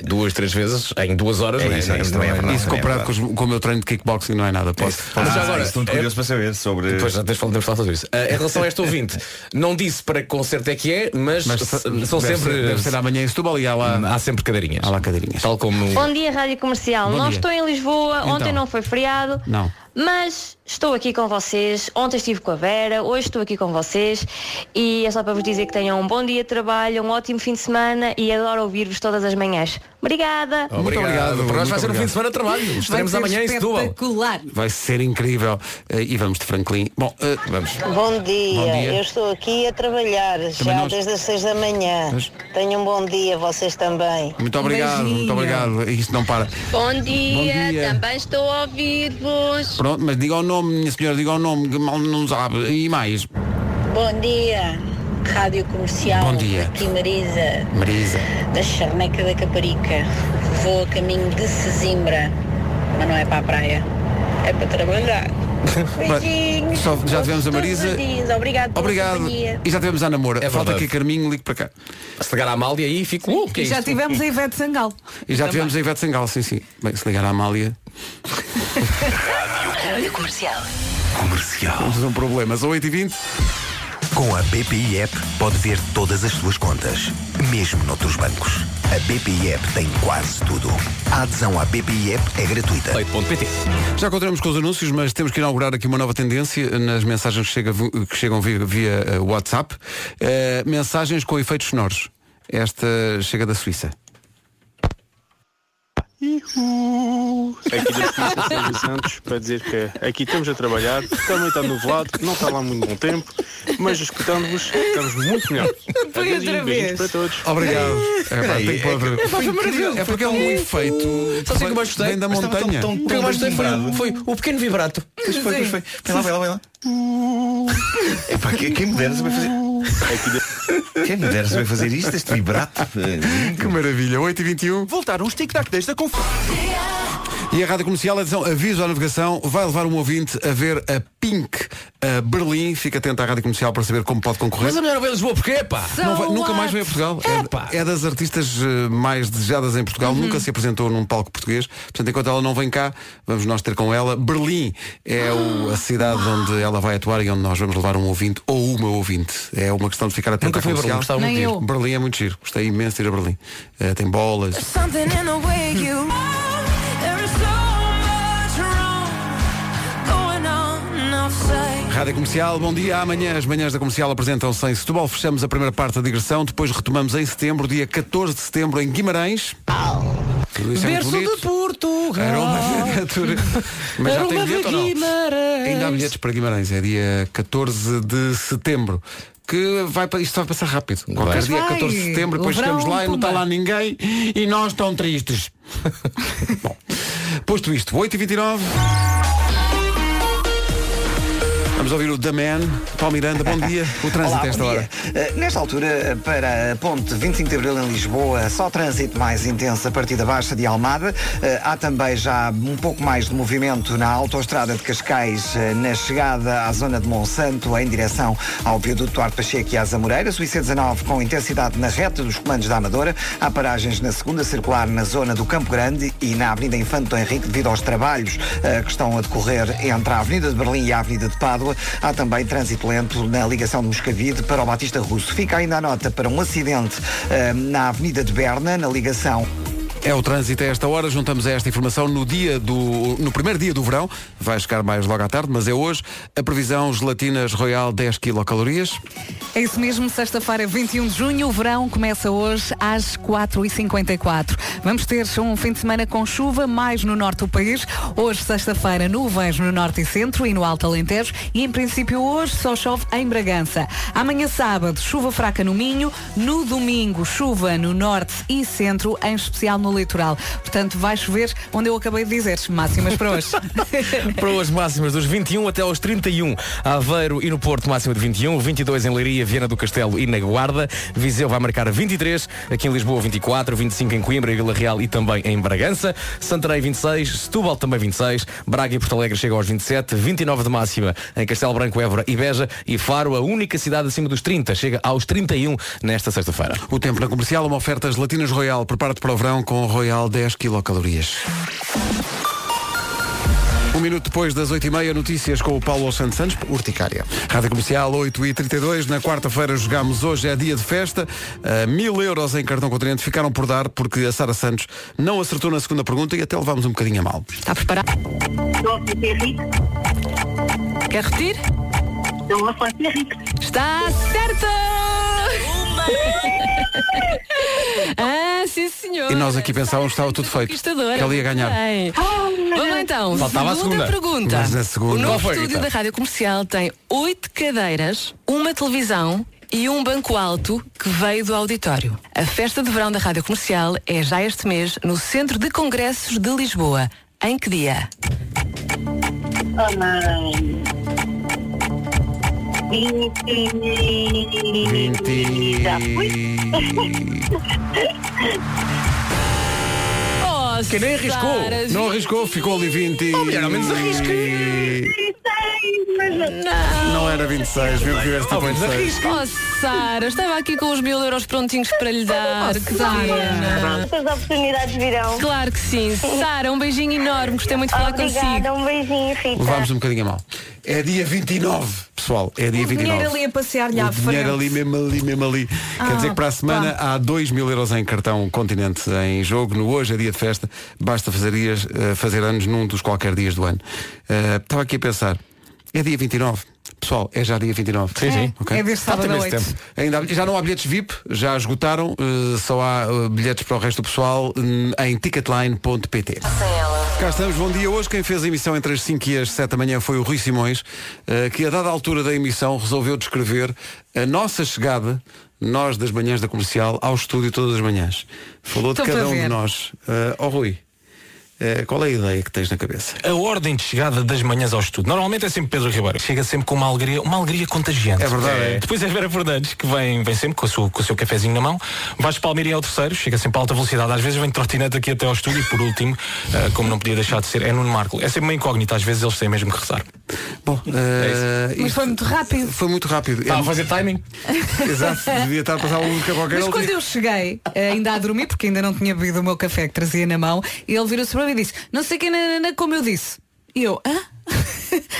duas, três vezes, em duas horas, É não isso, é isso, não também é. Isso também é comparado com, os- com o meu treino de kickboxing não é nada. Posso, Ah, Mas já agora, estou muito é- curioso para saber sobre. Depois já tens falado, sobre isso. Ah, em relação a este ouvinte, não disse para que concerto é que é, mas, Mas s- deve são ser- sempre. deve ser amanhã em Setúbal e há lá, Há sempre cadeirinhas. há lá cadeirinhas. Tal como. Bom dia, Rádio Comercial. Bom não dia. estou em Lisboa, Então. ontem não foi feriado, Não. mas estou aqui com vocês. Ontem estive com a Vera, hoje estou aqui com vocês e é só para vos dizer que tenham um bom dia de trabalho, um ótimo fim de semana e adoro ouvir-vos todas as manhãs. Obrigada! Muito obrigado, Para nós vai ser um obrigado. fim de semana de trabalho. Estaremos amanhã em Setúbal. Vai ser incrível. Eh, e vamos de Franklin. Bom, eh, vamos. Bom dia. Bom dia. eu estou aqui a trabalhar já nós. desde as 6 da manhã. Mas- Tenham um bom dia, vocês também. Muito obrigado, beijinho. muito obrigado. Isto não para. Bom dia, Bom dia. também estou a ouvir-vos. Pronto, mas diga o nome, minha senhora, diga o nome, que mal não sabe. E mais. Bom dia, Rádio Comercial. Bom dia. Aqui Marisa, Marisa. da Charneca da Caparica. Vou a caminho de Sesimbra, mas não é para a praia, é para trabalhar. Beijinhos. Só- já tivemos a Marisa. Obrigado Obrigado. companhia. E já tivemos a namora. É Falta verdade. aqui Carminho, ligue para cá. Se ligar à Amália aí, fico. Uh, que é E já isto? tivemos a Ivete Sangal. E já tivemos a Ivete Sangal, sim, sim. Bem, se ligar à Amália. Rádio Comercial. Comercial. Problema. São 8h20. Com a BPI App pode ver todas as suas contas, mesmo noutros bancos. A BPI App tem quase tudo. A adesão à BPI App é gratuita. Já encontramos com os anúncios, mas temos que inaugurar aqui uma nova tendência nas mensagens que, chega- que chegam via, via, eh, WhatsApp. Eh, mensagens com efeitos sonoros. Esta chega da Suíça. Aqui da Polícia Sérgio Santos para dizer que aqui estamos a trabalhar, também está nublado, não está lá muito bom tempo, mas escutando-vos estamos muito melhor. Foi Adeus outra vez. para todos. Obrigado. É, pá, tem que pôr- é que- Foi maravilhoso. É porque é um efeito. Sabe o que eu mais gostei? Vem da montanha. tão- tão- O que eu mais gostei foi, foi o pequeno vibrato. Pois foi, pois foi. Vai lá, vai lá, vai lá. Epá, que- quem me dera saber fazer. Quem me dera saber fazer isto, este vibrato. Que maravilha. 8h21. Voltaram os tic-tac desta conferência. E a Rádio Comercial, atenção, aviso à navegação, vai levar um ouvinte a ver a Pink a Berlim. Fica atento à Rádio Comercial para saber como pode concorrer. Mas a melhor ver Lisboa, porquê, pá? Não vai- nunca mais vem a Portugal. É, é das artistas eh, mais desejadas em Portugal. Uhum. Nunca se apresentou num palco português. Portanto, enquanto ela não vem cá, vamos nós ter com ela. Berlim é o- a cidade onde ela vai atuar e onde nós vamos levar um ouvinte ou uma ouvinte. É uma questão de ficar atento Nunca à fui a Berlim, comercial. gostava muito Nem eu. Berlim é muito giro. Gostei imenso de ir a Berlim. Eh, tem bolas. Something in the way you Rádio Comercial, bom dia. Amanhã as manhãs da Comercial apresentam-se em Setúbal. Fechamos a primeira parte da digressão. Depois retomamos em setembro, dia 14 de setembro, em Guimarães. Tudo isso é muito Berço bonito. de Portugal. Era uma aventura. Mas já Era tem uma bilhete ou não? Guimarães. Ainda há bilhetes para Guimarães. É dia 14 de setembro. Que vai, pa- isto vai passar rápido. Qualquer dia Vai. 14 de setembro, depois O verão, chegamos lá e não está lá ninguém e nós tão tristes. Bom, posto isto, 8h29. Vamos ouvir o The Man, Paulo Miranda, bom dia. O trânsito Olá, esta hora. Uh, nesta altura, para a ponte 25 de Abril em Lisboa, só trânsito mais intenso a partir da Baixa de Almada. Uh, há também já um pouco mais de movimento na autoestrada de Cascais, uh, na chegada à zona de Monsanto, em direção ao viaduto Duarte Pacheco e às Amoreiras. O IC19 com intensidade na reta dos comandos da Amadora. Há paragens na segunda circular na zona do Campo Grande e na Avenida Infante Henrique devido aos trabalhos que estão a decorrer entre a Avenida de Berlim e a Avenida de Pádua. Há também trânsito lento na ligação de Moscavide para o Batista Russo. Fica ainda a nota para um acidente uh, na Avenida de Berna, na ligação É o trânsito a esta hora, juntamos a esta informação no dia do. no primeiro dia do verão, vai chegar mais logo à tarde, mas é hoje, a previsão gelatinas Royal 10 quilocalorias. É isso mesmo, sexta-feira, 21 de junho, o verão começa hoje às 4h54. Vamos ter um fim de semana com chuva, mais no norte do país. Hoje, sexta-feira, nuvens no norte e centro e no Alto Alentejo. E, em princípio, hoje só chove em Bragança. Amanhã, sábado, chuva fraca no Minho. No domingo, chuva no norte e centro, em especial no litoral. Portanto, vai chover onde eu acabei de dizer. Máximas para hoje. Para hoje máximas dos 21 até aos 31. Aveiro e no Porto máxima de 21, 22 em Leiria, Viana do Castelo e na Guarda. Viseu vai marcar 23, aqui em Lisboa 24, 25 em Coimbra e Vila Real e também em Bragança. Santarém 26, Setúbal também 26, Braga e Porto Alegre chegam aos 27, 29 de máxima em Castelo Branco, Évora e Beja e Faro, a única cidade acima dos 30, chega aos 31 nesta sexta-feira. O tempo na comercial, uma oferta gelatinas Royal. Prepara-te para o verão com Royal 10 quilocalorias. Um minuto depois das 8h30, notícias com o Paulo Santos Santos. Urticária. Rádio Comercial 8h32. Na quarta-feira jogamos hoje, é dia de festa. Uh, mil euros em cartão continente ficaram por dar porque a Sara Santos não acertou na segunda pergunta e até levámos um bocadinho a mal. Está preparado? Quer repetir? Está certo! ah, sim senhor. E nós aqui pensávamos que estava tudo feito. Que ela ia ganhar. Bem. Vamos lá então. Faltava a segunda, segunda. pergunta. Mas na segunda- O novo foi, estúdio Rita? da Rádio Comercial tem oito cadeiras, uma televisão e um banco alto que veio do auditório. A festa de verão da Rádio Comercial é já este mês no Centro de Congressos de Lisboa. Em que dia? Oh, mãe. Vinte. Já fui. Oh, Que nem arriscou. Não arriscou, ficou ali 20. Oh, mulher, ao menos arrisque. Era 26, viu que tiveste Ao menos 26. Oh, Sara, estava aqui com os mil euros prontinhos para lhe dar. que pena. As oportunidades virão. Claro que sim. Sara, um beijinho enorme. Gostei muito de falar consigo. Obrigada, um beijinho, Rita. Levámos um bocadinho a mal. É dia 29, pessoal. É dia O 29. dinheiro ali a passear-lhe à O dinheiro frente. ali, mesmo ali, mesmo ali. Ah, Quer dizer que para a semana há 2 mil euros em cartão Continente em jogo. No hoje é dia de festa. Basta fazer, dias, eh, fazer anos num dos qualquer dias do ano. Eh, Estava aqui a pensar. É dia 29. Pessoal, é já dia 29. Sim, sim. Ok? É deste sábado à noite. tempo. Ainda há- já não há bilhetes VIP, já esgotaram. eh, só há eh, bilhetes para o resto do pessoal hum, em ticketline.pt. Cá estamos, bom dia. Hoje quem fez a emissão entre as 5 e as 7 da manhã foi o Rui Simões, eh, que a dada altura da emissão resolveu descrever a nossa chegada, nós das manhãs da comercial, ao estúdio todas as manhãs. Falou de Estou cada para um de nós. Eh, Ó Rui, eh, qual é a ideia que tens na cabeça? A ordem de chegada das manhãs ao estudo. Normalmente é sempre Pedro Ribeiro. Chega sempre com uma alegria, uma alegria contagiante. É verdade, é. Depois é Vera Fernandes, que vem, vem sempre com, sua- com o seu cafezinho na mão. Vasco Palmeira é o terceiro, chega sempre a alta velocidade. Às vezes vem de trotinete aqui até ao estúdio. E por último, ah, como não podia deixar de ser, é Nuno Marco. É sempre uma incógnita, às vezes eles têm mesmo que rezar. Bom, eh, Mas isto foi muito rápido. foi muito rápido. Está É- a fazer timing? Exato, devia estar a passar um música qualquer. Mas quando eu cheguei, eh, ainda a dormir, porque ainda não tinha bebido o meu café que trazia na mão, e ele virou-se e disse, não sei quem, nanana, como eu disse. E eu, hã?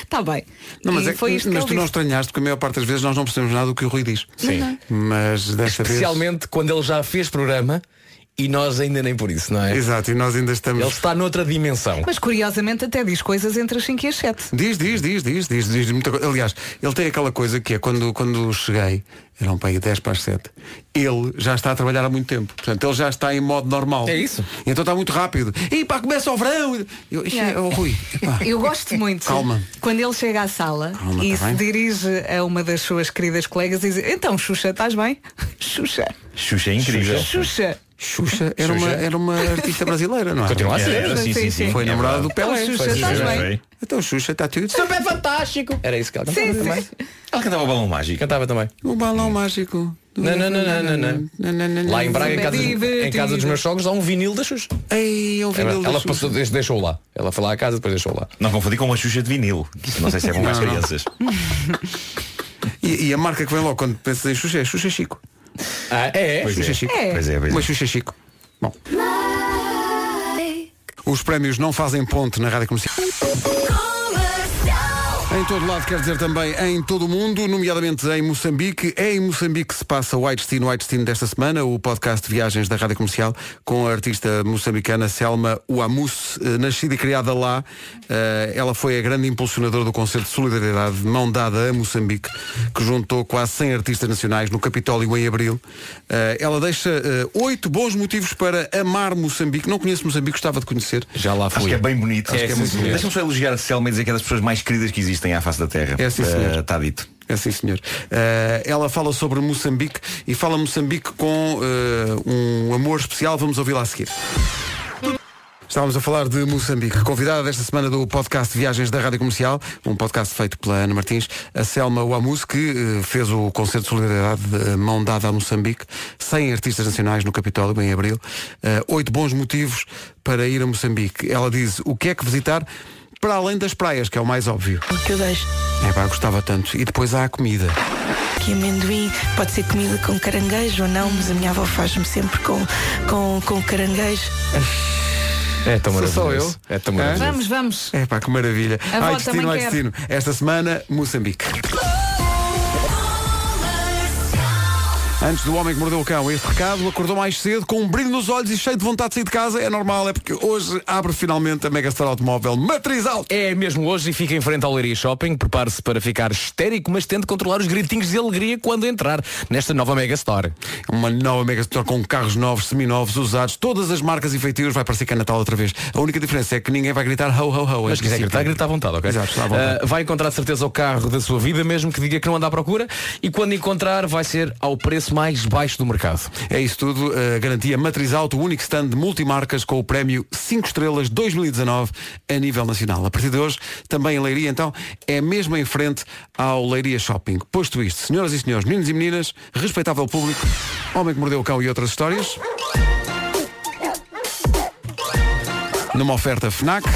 Está bem. Não, mas é que- foi isto mas tu ele não disse. estranhaste, porque a maior parte das vezes nós não percebemos nada do que o Rui diz. Sim. Mas desta vez. Especialmente quando ele já fez programa e nós ainda nem por isso, não é? Exato, e nós ainda estamos. Ele está noutra dimensão. Mas curiosamente até diz coisas entre as 5 e as 7. Diz, diz, diz, diz, diz, diz muita coisa. Aliás, ele tem aquela coisa que é quando, quando cheguei, eram para aí 10 para as 7, ele já está a trabalhar há muito tempo. Portanto, ele já está em modo normal. É isso. Então está muito rápido. E pá, começa o verão. Eu, isto é, oh, Rui. epá. Eu gosto muito Calma. quando ele chega à sala Calma, e tá se bem? dirige a uma das suas queridas colegas e diz, então Xuxa, estás bem? Xuxa, Xuxa é incrível. Xuxa. Xuxa era, Uma, era uma artista brasileira, não é? Continua a ser. Sim, sim, sim. Foi É namorada do. Pelé. Xuxa, Foi- estás bem? Então Xuxa está tudo. Super fantástico! Era isso que ela cantava Sim, também. sim. Ela cantava o balão mágico. Cantava também. O balão mágico. Não, não, não, não, não, não. Lá em Braga, em casa, em casa dos meus sogros, há um vinil da Xuxa. Ei, é um vinil da Ela Xuxa. passou, deixou- deixou lá. Ela foi lá à casa, depois deixou lá. Não confundi com uma Xuxa de vinil. não sei se é bom para as crianças. E, e a marca que vem logo quando pensas em Xuxa é Xuxa Chico. Ah, é? Pois Xuxa é. Chico. É. Pois é, pois Uma é. Xuxa Chico. Bom. Os prémios não fazem ponte na rádio comercial. Em todo lado, quer dizer também em todo o mundo, nomeadamente em Moçambique. É em Moçambique que se passa o White Destino, White Destino desta semana, o podcast de viagens da Rádio Comercial, com a artista moçambicana Selma Uamus, eh, nascida e criada lá. Eh, Ela foi a grande impulsionadora do concerto de solidariedade Mão Dada a Moçambique, que juntou quase 100 artistas nacionais no Capitólio em abril. Eh, Ela deixa oito bons motivos para amar Moçambique. Não conheço Moçambique, gostava de conhecer. Já lá Acho fui. que é bem bonito. É, Acho que é. Deixa-me só elogiar a Selma e dizer que é das pessoas mais queridas que existem à face da Terra. É, sim, senhor. Está dito. É sim, senhor. Eh, ela fala sobre Moçambique e fala Moçambique com eh, um amor especial. Vamos ouvi-la a seguir. Estávamos a falar de Moçambique, convidada desta semana do podcast Viagens da Rádio Comercial, um podcast feito pela Ana Martins, a Selma Wamus, que eh, fez o concerto de solidariedade de Mão Dada a Moçambique, 100 artistas nacionais no Capitólio, em abril, Eh, oito bons motivos para ir a Moçambique. Ela diz o que é que visitar para além das praias, que é o mais óbvio. O que eu deixo É pá, gostava tanto. E depois há a comida. aqui amendoim, pode ser comida com caranguejo ou não, mas a minha avó faz-me sempre com, com, com caranguejo. É tão Sou só maravilhoso. É tão maravilhoso. Vamos, vamos. É pá, que maravilha. A Ai, destino, ai, quer. destino. Esta semana, Moçambique. Antes do Homem que Mordeu o Cão, este recado acordou mais cedo com um brilho nos olhos e cheio de vontade de sair de casa. É normal, é porque hoje abre finalmente a Megastore Automóvel Matriz Alto. É mesmo hoje e fica em frente ao Leiria Shopping. Prepare-se para ficar histérico, mas tente controlar os gritinhos de alegria quando entrar nesta nova Mega Store. Uma nova Megastore com carros novos, seminovos, usados, todas as marcas e feitios. Vai parecer que é Natal outra vez. A única diferença é que ninguém vai gritar ho, ho, ho. Mas se quiser gritar, grita à vontade, ok? Exato, está à vontade. Ah, vai encontrar de certeza o carro da sua vida, mesmo que diga que não anda à procura. E quando encontrar, vai ser ao preço mais baixo do mercado. É isso tudo, a garantia Matriz Alto, o único stand de multimarcas com o prémio 5 estrelas 2019 a nível nacional. A partir de hoje, também em Leiria, então, é mesmo em frente ao Leiria Shopping. Posto isto, senhoras e senhores, meninos e meninas, respeitável público, Homem que Mordeu o Cão e outras histórias. Numa oferta FNAC,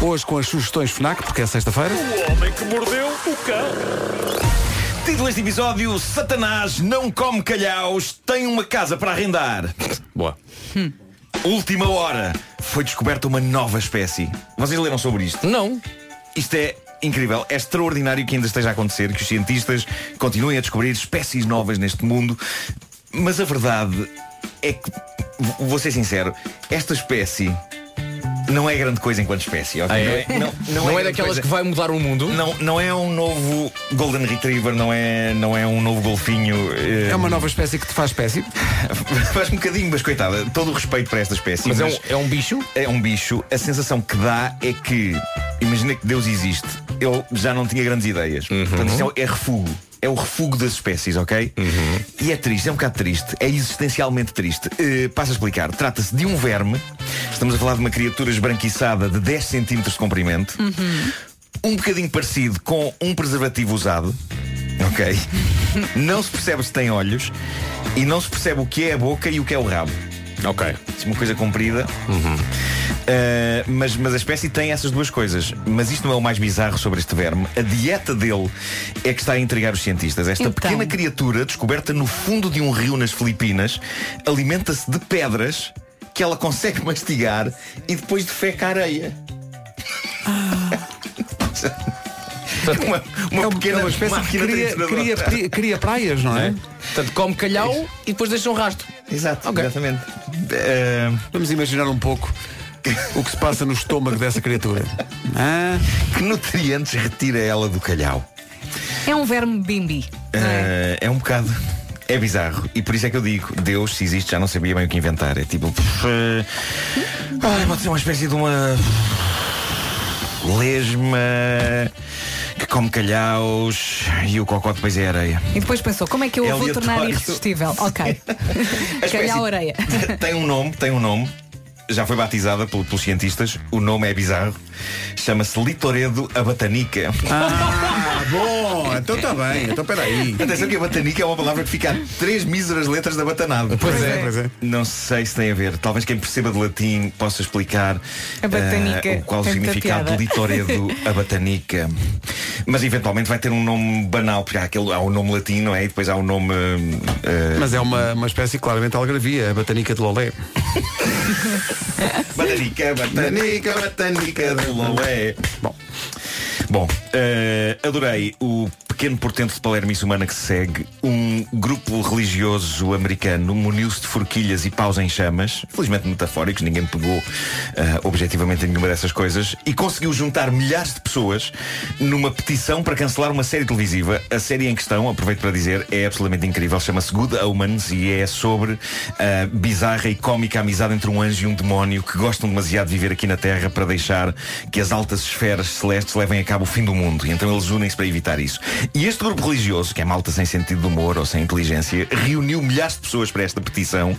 Hoje com as sugestões FNAC, porque é sexta-feira. O homem que mordeu o cão. Título deste episódio: Satanás não come calhaus, tem uma casa para arrendar. Boa. Última hora. Foi descoberta uma nova espécie. Vocês leram sobre isto? Não. Isto é incrível. É extraordinário que ainda esteja a acontecer, que os cientistas continuem a descobrir espécies novas neste mundo. Mas a verdade é que, vou ser sincero, esta espécie não é grande coisa enquanto espécie. ok? Ah, é? Não, Não é grande daquelas coisa. que vai mudar o mundo? Não, não é um novo Golden Retriever, não é, não é um novo golfinho. eh, É uma nova espécie que te faz espécie. Faz um bocadinho, mas coitada, todo o respeito para esta espécie. Mas é um- é um bicho? É um bicho. A sensação que dá é que, imagina que Deus existe, ele já não tinha grandes ideias. Uhum. Portanto, isto é, é refúgio. É o refúgio das espécies, ok? Uhum. E é triste, é um bocado triste, é existencialmente triste. Eh, passo a explicar. Trata-se de um verme, estamos a falar de uma criatura esbranquiçada de 10 centímetros de comprimento, um bocadinho parecido com um preservativo usado, ok? não se percebe se tem olhos e não se percebe o que é a boca e o que é o rabo. Ok. Uma coisa comprida. Uhum. Uh, mas, mas a espécie tem essas duas coisas. Mas isto não é o mais bizarro sobre este verme. A dieta dele é que está a intrigar os cientistas. Esta Então. pequena criatura, descoberta no fundo de um rio nas Filipinas, alimenta-se de pedras que ela consegue mastigar e depois defeca a areia. uma, uma pequena é uma espécie que cria, cria, cria- cria praias, não é? Portanto, come calhau e depois deixa um rastro. Exato, Ok. exatamente. Vamos imaginar um pouco o que se passa no estômago dessa criatura. Ah, Que nutrientes retira ela do calhau? É um verme bimbi. é? Uh, é um bocado. É bizarro. E por isso é que eu digo, Deus, se existe, já não sabia bem o que inventar. É tipo. eh, ai, pode ser uma espécie de uma. lesma. que come calhaus e o cocó depois é areia. E depois pensou, como é que eu É a vou tornar irresistível? Ok. Calhau areia. tem um nome, tem um nome. Já foi batizada pel- pelos cientistas. O nome é bizarro. Chama-se Litoredo abatanica. ah, bom, então está bem. Então peraí. Atenção que a batanica é uma palavra que fica a três míseras letras da batanada. Pois é, pois é. Não sei se tem a ver. Talvez quem perceba de latim possa explicar A batanica eh, qual o é significado do litoredo a batanica. Mas eventualmente vai ter um nome banal, porque há, aquele, há o nome latino, não é? E depois há o nome. eh, Mas é uma, uma espécie claramente algravia, a batanica de Lolé. Batanica, batanica, batanica de Lolé. Bom, eh, adorei o pequeno portento de palermice humana que se segue. Um grupo religioso americano muniu-se de forquilhas e paus em chamas, felizmente metafóricos, ninguém pegou eh, objetivamente nenhuma dessas coisas, e conseguiu juntar milhares de pessoas numa petição para cancelar uma série televisiva. A série em questão, aproveito para dizer, é absolutamente incrível. Chama-se Good Omens e é sobre a bizarra e cómica amizade entre um anjo e um demónio que gostam demasiado de viver aqui na Terra para deixar que as altas esferas celestes levem a cabo o fim do mundo. E então eles unem-se para evitar isso. E este grupo religioso, que é malta sem sentido de humor ou sem inteligência, reuniu milhares de pessoas para esta petição,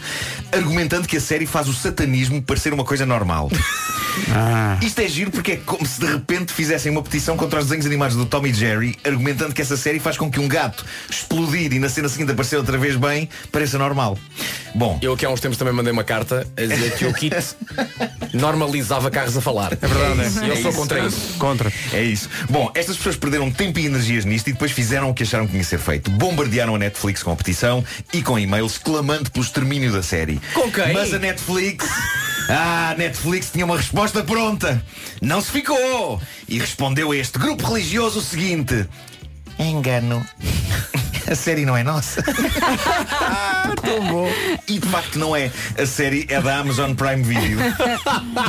argumentando que a série faz o satanismo parecer uma coisa normal. Isto é giro porque é como se de repente fizessem uma petição contra os desenhos animados do Tom e Jerry, argumentando que essa série faz com que um gato explodir e na cena seguinte aparecer outra vez bem, pareça normal. Bom. Eu aqui há uns tempos também mandei uma carta a dizer que o kit normalizava carros a falar. É isso, E eu é sou isso. contra isso. Contra. É isso. Bom, estas pessoas perderam tempo e energias nisto e depois fizeram o que acharam que tinha ser feito. Bombardearam a Netflix com a petição e com e-mails clamando pelo extermínio da série. Com quem? Mas a Netflix. Ah, a Netflix tinha uma resposta pronta. Não se ficou. E respondeu a este grupo religioso o seguinte: Engano. A série não é nossa. Tão bom. E de facto não é. A série é da Amazon Prime Video.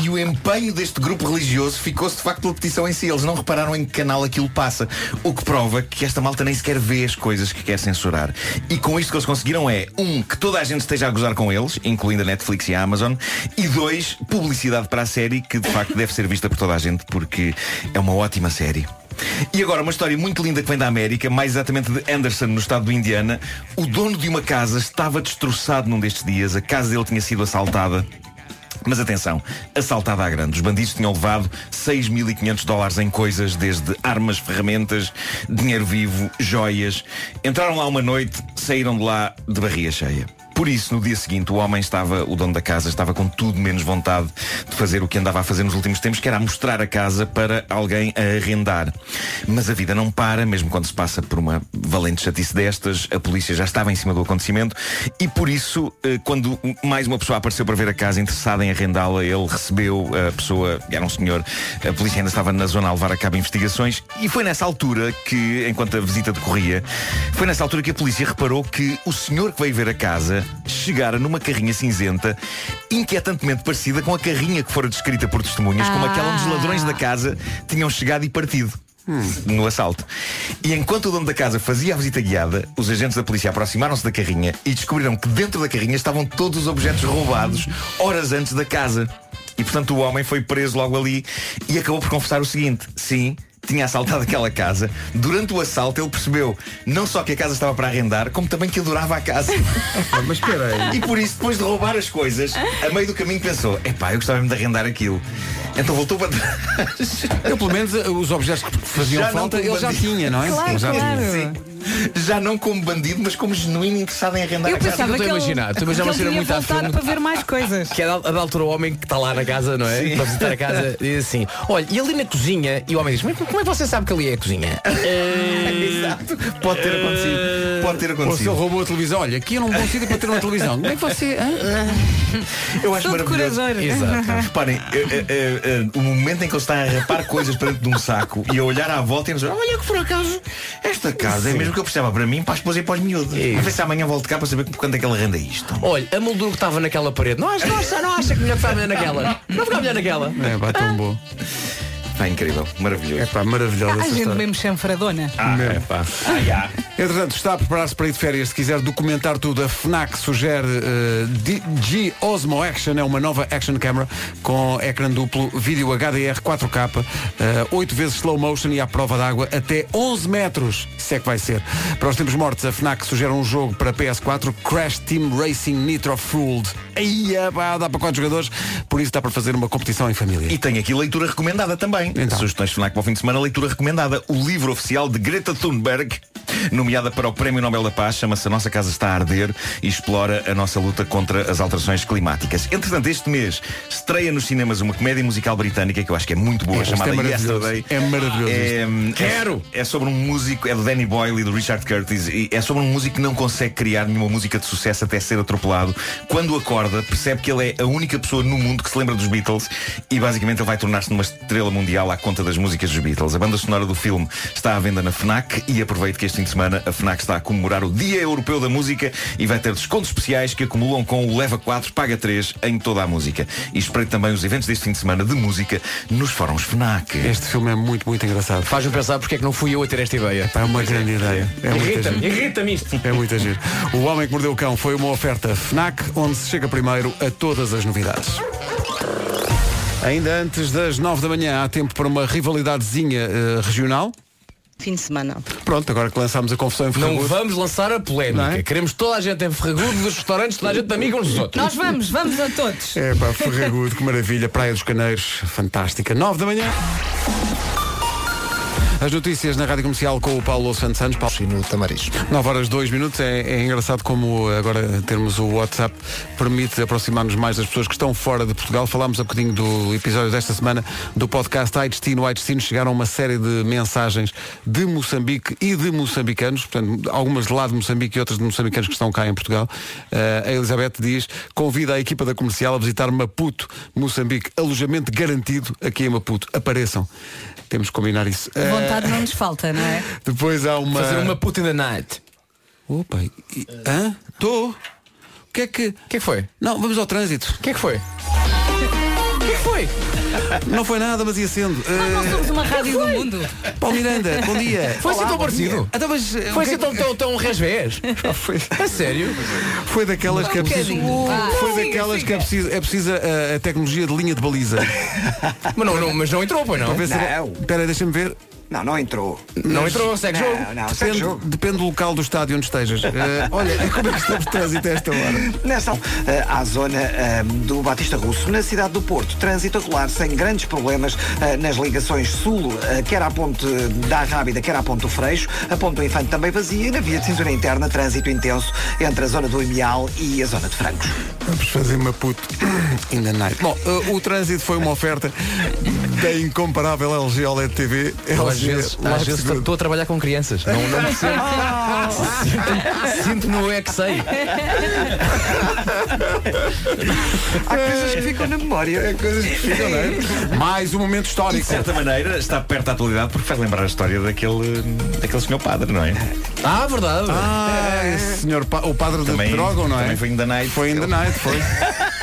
E o empenho deste grupo religioso ficou-se de facto pela petição em si. Eles não repararam em que canal aquilo passa. O que prova que esta malta nem sequer vê as coisas que quer censurar. E com isto que eles conseguiram é, um, que toda a gente esteja a gozar com eles, incluindo a Netflix e a Amazon, e dois, publicidade para a série, que de facto deve ser vista por toda a gente, porque é uma ótima série. E agora, uma história muito linda que vem da América, mais exatamente de Anderson, no estado do Indiana. O dono de uma casa estava destroçado num destes dias. A casa dele tinha sido assaltada. Mas atenção, assaltada à grande. Os bandidos tinham levado 6.500 dólares em coisas, desde armas, ferramentas, dinheiro vivo, joias. Entraram lá uma noite, saíram de lá de barriga cheia. Por isso, no dia seguinte, o homem estava, o dono da casa, estava com tudo menos vontade de fazer o que andava a fazer nos últimos tempos, que era mostrar a casa para alguém a arrendar. Mas a vida não para, mesmo quando se passa por uma valente chatice destas, a polícia já estava em cima do acontecimento e por isso, eh, quando mais uma pessoa apareceu para ver a casa interessada em arrendá-la, ele recebeu a pessoa, era um senhor, a polícia ainda estava na zona a levar a cabo investigações e foi nessa altura que, enquanto a visita decorria, foi nessa altura que a polícia reparou que o senhor que veio ver a casa chegara numa carrinha cinzenta inquietantemente parecida com a carrinha que fora descrita por testemunhas, como aquela onde os ladrões da casa tinham chegado e partido. No assalto. E enquanto o dono da casa fazia a visita guiada, os agentes da polícia aproximaram-se da carrinha e descobriram que dentro da carrinha estavam todos os objetos roubados horas antes da casa. E portanto o homem foi preso logo ali e acabou por confessar o seguinte: sim, tinha assaltado aquela casa. Durante o assalto ele percebeu não só que a casa estava para arrendar, como também que adorava a casa. Mas espera aí. E por isso, depois de roubar as coisas, a meio do caminho pensou, epá, eu gostava mesmo de arrendar aquilo. Então voltou para trás. Eu, pelo menos, os objetos que faziam Já falta, ele já tinha, não é? Claro, já claro. Já não como bandido, mas como genuíno interessado em arrendar Eu a casa. pensava que ele, imaginar, tu que imaginava ele ser tinha muito a voltar filme. para ver mais coisas. Que é da, a da altura o homem que está lá na casa, não é? Sim. Para visitar a casa diz assim, olha, e ali na cozinha, e o homem diz, mas como é que você sabe que ali é a cozinha? Exato. Pode ter acontecido. Pode ter Ou se ele acontecido. roubou a televisão, olha, aqui é um bom sítio para ter uma televisão. Como é que você. Eu acho Sou maravilhoso. Exato. Reparem, eh, eh, eh, eh, o momento em que ele está a rapar coisas para dentro de um saco e a olhar à volta e a dizer, olha que por acaso esta casa é mesmo que eu precisava para mim, para a esposa e para os miúdos. A ver se amanhã volto cá para saber por quanto é que ele renda isto. Olha, a moldura que estava naquela parede, não acha, não acha, não acha que melhor ficava melhor naquela? Não ficava melhor naquela? É, pá, tão bom. Pá, incrível, maravilhoso. É pá, maravilhosa Há essa gente história. mesmo chanfradona. Ah, é pá. Ah. Entretanto, está a preparar-se para ir de férias. Se quiser documentar tudo, a FNAC sugere D- G Osmo Action, é uma nova action camera com ecrã duplo, vídeo HDR 4K, eh, 8 vezes slow motion e à prova d'água até 11 metros. Isso é que vai ser. Para os tempos mortos, a FNAC sugere um jogo para PS4, Crash Team Racing Nitro Fueled. Aí, é, dá para 4 jogadores, por isso dá para fazer uma competição em família. E tem aqui leitura recomendada também. Então. Sugestões FNAC para o fim de semana, leitura recomendada. O livro oficial de Greta Thunberg, nomeada para o Prémio Nobel da Paz, chama-se A Nossa Casa Está a Arder e explora a nossa luta contra as alterações climáticas. Entretanto, este mês estreia nos cinemas uma comédia musical britânica que eu acho que é muito boa, É, isto chamada é. Yesterday. É maravilhoso É, isto. é- Quero! É sobre um músico, é do Danny Boyle e do Richard Curtis, e é sobre um músico que não consegue criar nenhuma música de sucesso até ser atropelado. Quando acorda, percebe que ele é a única pessoa no mundo que se lembra dos Beatles e basicamente ele vai tornar-se numa estrela mundial à conta das músicas dos Beatles. A banda sonora do filme está à venda na FNAC e aproveito que este de semana a FNAC está a comemorar o Dia Europeu da Música e vai ter descontos especiais que acumulam com o Leva 4, Paga 3 em toda a música. E espreite também os eventos deste fim de semana de música nos fóruns FNAC. Este filme é muito, muito engraçado. Faz-me pensar porque é que não fui eu a ter esta ideia. É uma grande ideia. É muito Irrita-me, irrita-me isto. É muito giro. O Homem que Mordeu o Cão foi uma oferta FNAC, onde se chega primeiro a todas as novidades. Ainda antes das nove da manhã há tempo para uma rivalidadezinha eh, regional. Fim de semana. Pronto, agora que lançámos a confusão em Não Ferragudo. vamos lançar a polémica. Não é? Queremos toda a gente em Ferragudo dos restaurantes, toda a gente amiga uns dos outros. Nós vamos, vamos a todos. É pá, Ferragudo, que maravilha. Praia dos Caneiros, fantástica. Nove da manhã. As notícias na Rádio Comercial com o Paulo Santos Santos. Paulo. no Tamariz. 9 horas 2 minutos. É, é engraçado como agora termos o WhatsApp permite aproximar-nos mais das pessoas que estão fora de Portugal. Falámos há bocadinho do episódio desta semana do podcast Ai Destino, Ai Destino. Chegaram uma série de mensagens de Moçambique e de moçambicanos, portanto, algumas de lá de Moçambique e outras de moçambicanos que estão cá em Portugal. Eh, a Elizabeth diz, convida a equipa da comercial a visitar Maputo, Moçambique. Alojamento garantido aqui em Maputo. Apareçam. Temos que combinar isso. Eh, Vontade não nos falta, não é? depois há uma. Fazer uma puta in the night. Opa, e- hã? Estou. O que é que. O que é que foi? Não, vamos ao trânsito. O que é que foi? O que é que foi? Não foi nada, mas ia sendo. Nós não somos uma rádio do mundo. Paulo Miranda, bom dia. Foi assim tão parecido? dia. Então, mas, eh, Foi assim é tão, tão, tão resvés? Foi, A sério? foi daquelas que é preciso. Foi Siga, daquelas que é preciso, é preciso a, a tecnologia de linha de baliza. Mas não, não- mas não entrou, pois não? Espera, aí, deixa-me ver. Não, não entrou. Não entrou, segue Não, jogo. não, segue Depende, jogo. depende do local do estádio onde estejas. Eh, olha, como é que está o trânsito a esta hora? Nesta eh, à zona eh, do Batista Russo, na cidade do Porto, trânsito regular sem grandes problemas eh, nas ligações sul, quer à ponte da Rábida, quer à ponte do Freixo, a ponte do Infante também vazia e na via de cintura interna, trânsito intenso entre a zona do Imial e a zona de Francos. Vamos fazer uma puto in the night. Bom, o trânsito foi uma oferta da incomparável LG OLED TV. Eu, às vezes, às vezes estou a trabalhar com crianças. Não, não me sinto. Sinto-me o é que sei. Há coisas que ficam na memória. É coisas que ficam, não é? Mais um momento De histórico. certa maneira está perto da atualidade porque faz lembrar a história daquele, daquele senhor padre, não é? Ah, verdade. Ah, esse senhor, pa- o padre de Também- Pedrógão, não é? também foi in the night. Foi in the night, foi.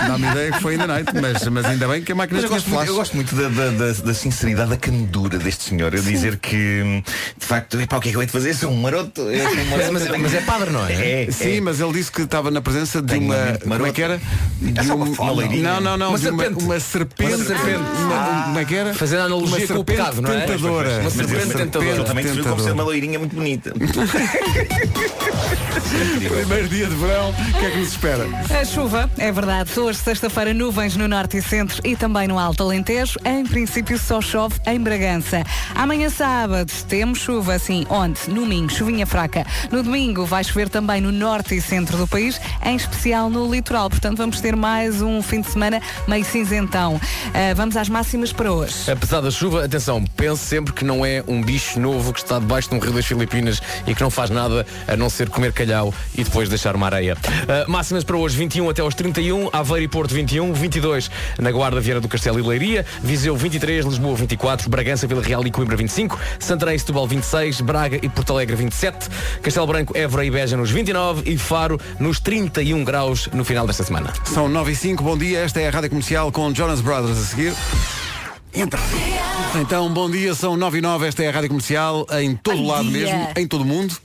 Dá-me ideia que foi in the night, mas, mas ainda bem que a máquina Mas eu gosto, muito, flash. eu gosto muito da, da, da- da sinceridade, da candura deste senhor. Eu dizer que, hum, de facto, epá, o que é que eu hei de fazer? Sou um maroto. Eu sou um maroto. Mas, mas- mas é padre, não é? É, Sim, é. mas ele disse que estava na presença de Tenho uma. uma Como é que era? De É só uma um- forma. Não, não, não. Uma de uma, serpente. uma serpente. Uma serpente. Uma- como é que era? Fazendo a analogia uma com o serpente pecado, não é? Tentadora. Uma Mas serpente tentadora. Ele também se viu como ser uma loirinha muito bonita. Primeiro dia de verão, o que é que nos espera? A chuva, é verdade. Hoje, sexta-feira, nuvens no norte e centro e também no Alto Alentejo. Em princípio, só chove em Bragança. Amanhã, sábado, temos chuva, sim. Onde? No Minho, chuvinha fraca. No domingo, vai chover também no norte e centro do país, em especial no litoral. Portanto, vamos ter mais um fim de semana meio cinzentão. Ah, vamos às máximas para hoje. Apesar da chuva, atenção, pense sempre que não é um bicho novo que está debaixo de um rio das Filipinas e que não faz nada a não ser comer calhau e depois deixar uma areia. Uh, máximas para hoje, 21 até aos 31, Aveiro e Porto 21, 22 na Guarda Vieira do Castelo e Leiria, Viseu 23, Lisboa 24, Bragança, Vila Real e Coimbra 25, Santarém e Setúbal 26, Braga e Porto Alegre 27, Castelo Branco, Évora e Beja nos 29 e Faro nos 31 graus no final desta semana. São 9 e 5, bom dia. Esta é a Rádio Comercial com Jonas Brothers a seguir. Entra. Então, bom dia, são 9 e 9, esta é a Rádio Comercial, em todo Bom lado dia. mesmo, em todo o mundo.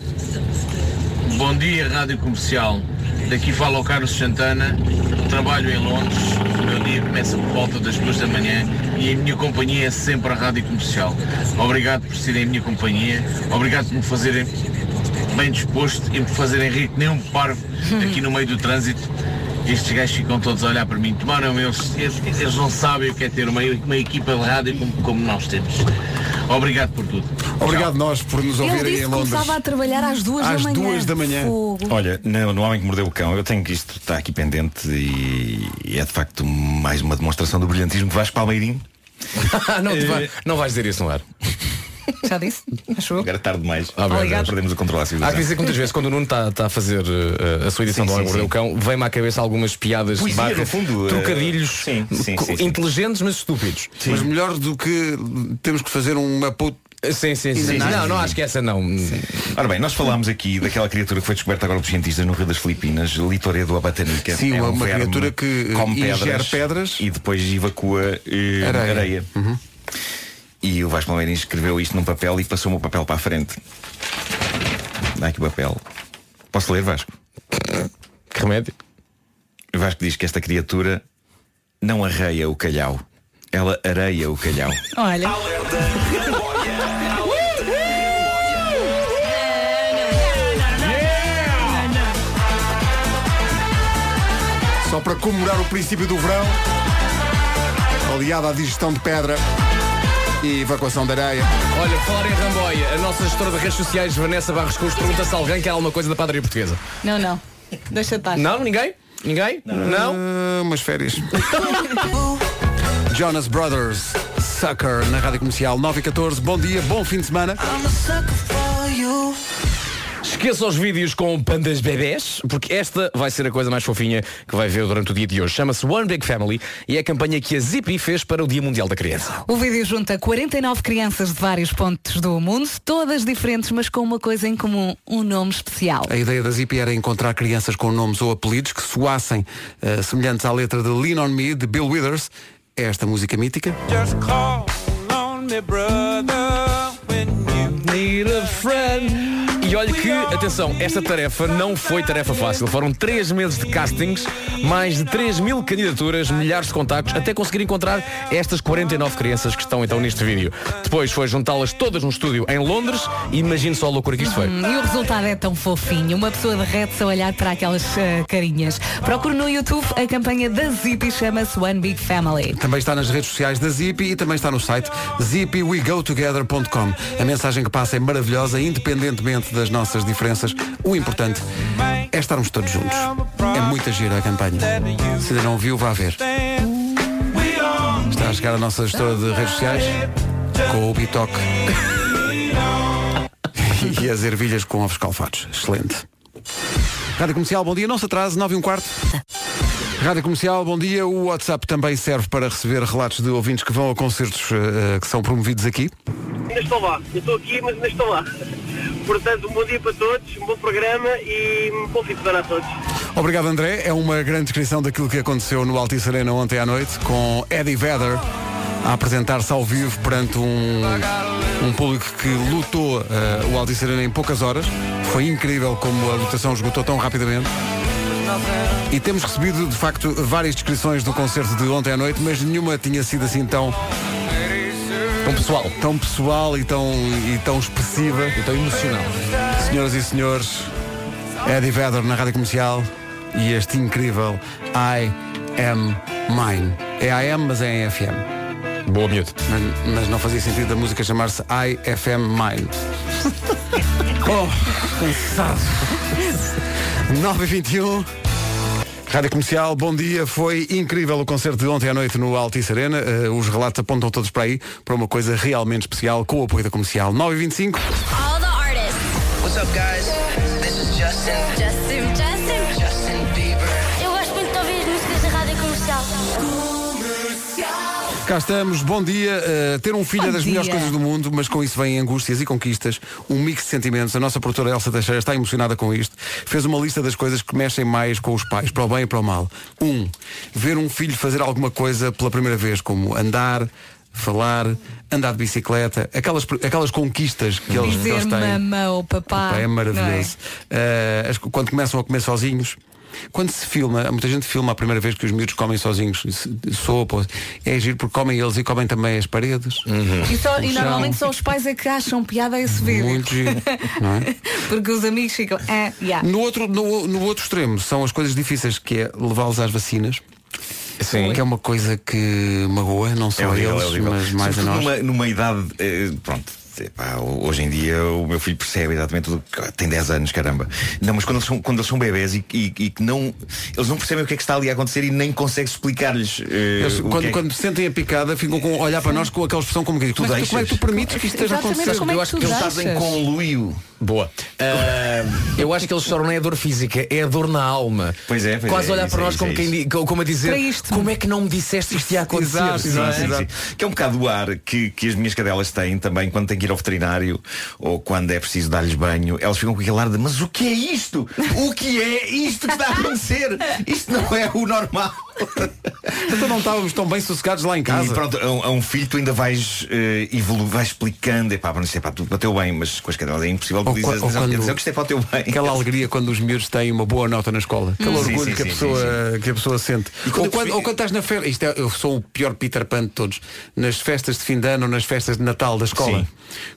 Bom dia, Rádio Comercial. Daqui fala o Carlos Santana. Trabalho em Londres. Dia começa por volta das duas da manhã e a minha companhia é sempre a Rádio Comercial. Obrigado por serem a minha companhia. Obrigado por me fazerem bem disposto e por fazerem rir nem um parvo aqui no meio do trânsito. Estes gajos ficam todos a olhar para mim. Tomaram eles, eles, eles não sabem o que é ter uma, uma equipa de rádio como, como nós temos. Obrigado por tudo. Obrigado nós por nos ouvirem em Londres. começava a trabalhar às duas Às da manhã. duas da manhã. Fogo. Olha, no, no Homem que Mordeu o Cão, eu tenho que isto está aqui pendente e, e é de facto mais uma demonstração do brilhantismo de Vasco Palmeirinho. não, te vai- não vais dizer isso no ar. Já disse? Achou? Agora é tarde demais. Ah, bem, Obrigado. Perdemos o controle à Há que civilização. dizer que muitas vezes quando o Nuno está a fazer uh, a sua edição Sim, do Homem sim, Mordeu o sim. Cão, vem-me à cabeça algumas piadas Poesia, barra, fundo, uh, trocadilhos sim, sim, sim, sim. inteligentes mas estúpidos. Mas melhor do que temos que fazer uma puta. Sim, sim, sim. Ainda Não, não. acho que essa não. Ora bem, nós falámos aqui daquela criatura que foi descoberta agora por cientistas no Rio das Filipinas, Litoredo abatanica. Sim, é uma- um criatura que, come eh, pedras, pedras. e depois evacua eh, Areia. areia. Uhum. E o Vasco Palmeirinho escreveu isto num papel e passou-me o papel para a frente. Dá aqui o papel. Posso ler, Vasco? Que remédio? O Vasco diz que esta criatura não arreia o calhau. Ela areia o calhau. Olha. Só para comemorar o princípio do verão, aliado à digestão de pedra e evacuação de areia. Olha, falar em Ramboia, a nossa gestora de redes sociais, Vanessa Barros Cruz, pergunta se alguém quer alguma coisa da padaria portuguesa. Não, não. Deixa estar. Não, ninguém? Ninguém? Não? Ah, umas férias. Jonas Brothers, Sucker, na Rádio Comercial 9 e 14. Bom dia, bom fim de semana. Esqueça os vídeos com pandas bebés, porque esta vai ser a coisa mais fofinha que vai ver durante o dia de hoje. Chama-se One Big Family e é a campanha que a Zippy fez para o Dia Mundial da Criança. O vídeo junta 49 crianças de vários pontos do mundo, todas diferentes, mas com uma coisa em comum, um nome especial. A ideia da Zippy era encontrar crianças com nomes ou apelidos que soassem eh, semelhantes à letra de Lean On Me, de Bill Withers. É esta música mítica. Just call on me, brother, when you Need a friend. E olha que, atenção, esta tarefa não foi tarefa fácil. Foram três meses de castings, mais de 3 mil candidaturas, milhares de contactos, até conseguir encontrar estas 49 crianças que estão então neste vídeo. Depois foi juntá-las todas num estúdio em Londres e imagine só a loucura que isto foi. Hum, E o resultado é tão fofinho. Uma pessoa derrete-se a olhar para aquelas eh, carinhas. Procure no YouTube a campanha da Zip e chama-se One Big Family. Também está nas redes sociais da Zippy e também está no site zippywegotogether.com. A mensagem que passa é maravilhosa, independentemente das nossas diferenças. O importante é estarmos todos juntos. É muita gira a campanha. Se ainda não viu, vá ver. Está a chegar a nossa gestora de redes sociais com o Bitoque e as ervilhas com ovos calfados. Excelente. Rádio Comercial, bom dia. Não se atrase, 9 e um quarto. Rádio Comercial, bom dia. O WhatsApp também serve para receber relatos de ouvintes que vão a concertos eh, que são promovidos aqui. Ainda estou lá. Eu estou aqui, mas ainda estou lá. Portanto, um bom dia para todos, um bom programa e um bom fim de semana a todos. Obrigado, André. É uma grande descrição daquilo que aconteceu no Altice Arena ontem à noite, com Eddie Vedder a apresentar-se ao vivo perante um, um público que lutou eh, o Altice Arena em poucas horas. Foi incrível como a lutação esgotou tão rapidamente. E temos recebido, de facto, várias descrições do concerto de ontem à noite, mas nenhuma tinha sido assim tão. Tão pessoal. Tão pessoal e tão, e tão expressiva. E tão emocional. Senhoras e senhores, Eddie Vedder na rádio comercial e este incrível I Am Mine. É AM, mas é em FM. Boa miúdo. Mas, mas não fazia sentido da música chamar-se IFM Mine. oh, cansado. 9 e 21 Rádio Comercial, bom dia. Foi incrível o concerto de ontem à noite no Altice Arena. Eh, os relatos apontam todos para aí, para uma coisa realmente especial, com o apoio da comercial. 9 e 25 Cá estamos, bom dia. Uh, ter um filho Bom é das dia. melhores coisas do mundo, mas com isso vem angústias e conquistas, um mix de sentimentos. A nossa produtora Elsa Teixeira está emocionada com isto. Fez uma lista das coisas que mexem mais com os pais, para o bem e para o mal. Um, ver um filho fazer alguma coisa pela primeira vez, como andar, falar, andar de bicicleta, aquelas, aquelas conquistas que eles, que Dizer eles têm. mamã ou papá. Pá, é não maravilhoso. Eh, as- quando começam a comer sozinhos. Quando se filma, muita gente filma a primeira vez que os miúdos comem sozinhos, sopa, é giro porque comem eles e comem também as paredes. E, só- e normalmente são os pais é que acham piada a esse vídeo. Muito giro, não é? Porque os amigos ficam. Ah, yeah. No outro, no, no outro extremo são as coisas difíceis que é levá-los às vacinas. Sim. Que é uma coisa que magoa, não só É a horrível, eles, é mas mais a Sobretudo nós. Numa, numa idade, eh, pronto. Epá, hoje em dia o meu filho percebe exatamente tudo que tem 10 anos, caramba. Não, mas quando eles são, quando eles são bebés e, e- e que não. Eles não percebem o que é que está ali a acontecer e nem consegues explicar-lhes. Eles, o quando, que é que- quando sentem a picada, ficam com olhar para nós com aquela expressão como que Tu como, é que tu, como é que tu permites que isto esteja a acontecer? eu acho que eles fazem conluio. Boa. Ah, eu acho que eles choram não é a dor física, é a dor na alma. Pois é, pois Quase é, olhar isso para é, nós como, é quem como a dizer como é que não me disseste isto ia acontecer? Exato, é? sim, sim. Que é um bocado o ar que, que as minhas cadelas têm também quando têm que ir ao veterinário ou quando é preciso dar-lhes banho. Elas ficam com aquele ar de mas o que é isto? O que é isto que está a acontecer? Isto não é o normal. Então não estávamos tão bem sossegados lá em casa. E pronto, a um, a um filho tu ainda vais eh, evolu vais explicando, epá, para não sei, pá, tudo para o teu bem, mas com as cadelas é impossível tu dizes, ou quando- atenção que isto é para o teu bem. Aquela alegria quando os miúdos têm uma boa nota na escola. Aquele Hum. Sim, orgulho sim, que, a sim, pessoa, sim, que a pessoa sente. E quando ou, quando, percebi- ou quando estás na festa, isto é, eu sou o pior Peter Pan de todos, nas festas de fim de ano ou nas festas de Natal da escola. Sim.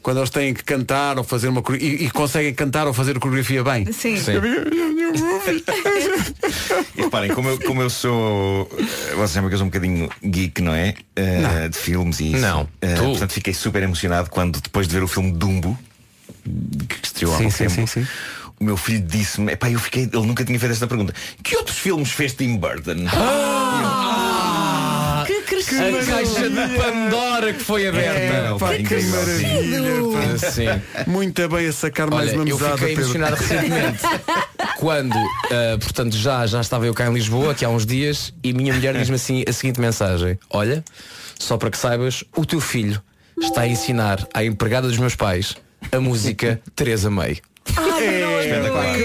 Quando eles têm que cantar ou fazer uma e, e conseguem cantar ou fazer a coreografia bem. Sim. Sim. E reparem, como eu, como eu sou. Eh, Vocês sabem que eu sou um bocadinho geek, não é? Eh, de filmes e isso. Não, tu. portanto, fiquei super emocionado quando, depois de ver o filme Dumbo, que estreou há Sim, um sim, tempo, sim, o meu filho disse-me, epá, eu fiquei. Ele nunca tinha feito esta pergunta. Que outros filmes fez Tim Burton? Que. A caixa de Pandora que foi aberta. É, pá, que maravilha. pá. Sim. Muito bem a sacar mais Olha, uma eu mesada. fiquei Pedro. emocionado recentemente quando, ah, portanto, já, já estava eu cá em Lisboa, aqui há uns dias, e minha mulher diz-me assim a seguinte mensagem: Olha, só para que saibas, o teu filho está a ensinar à empregada dos meus pais a música Teresa May. Ai, Espetacular.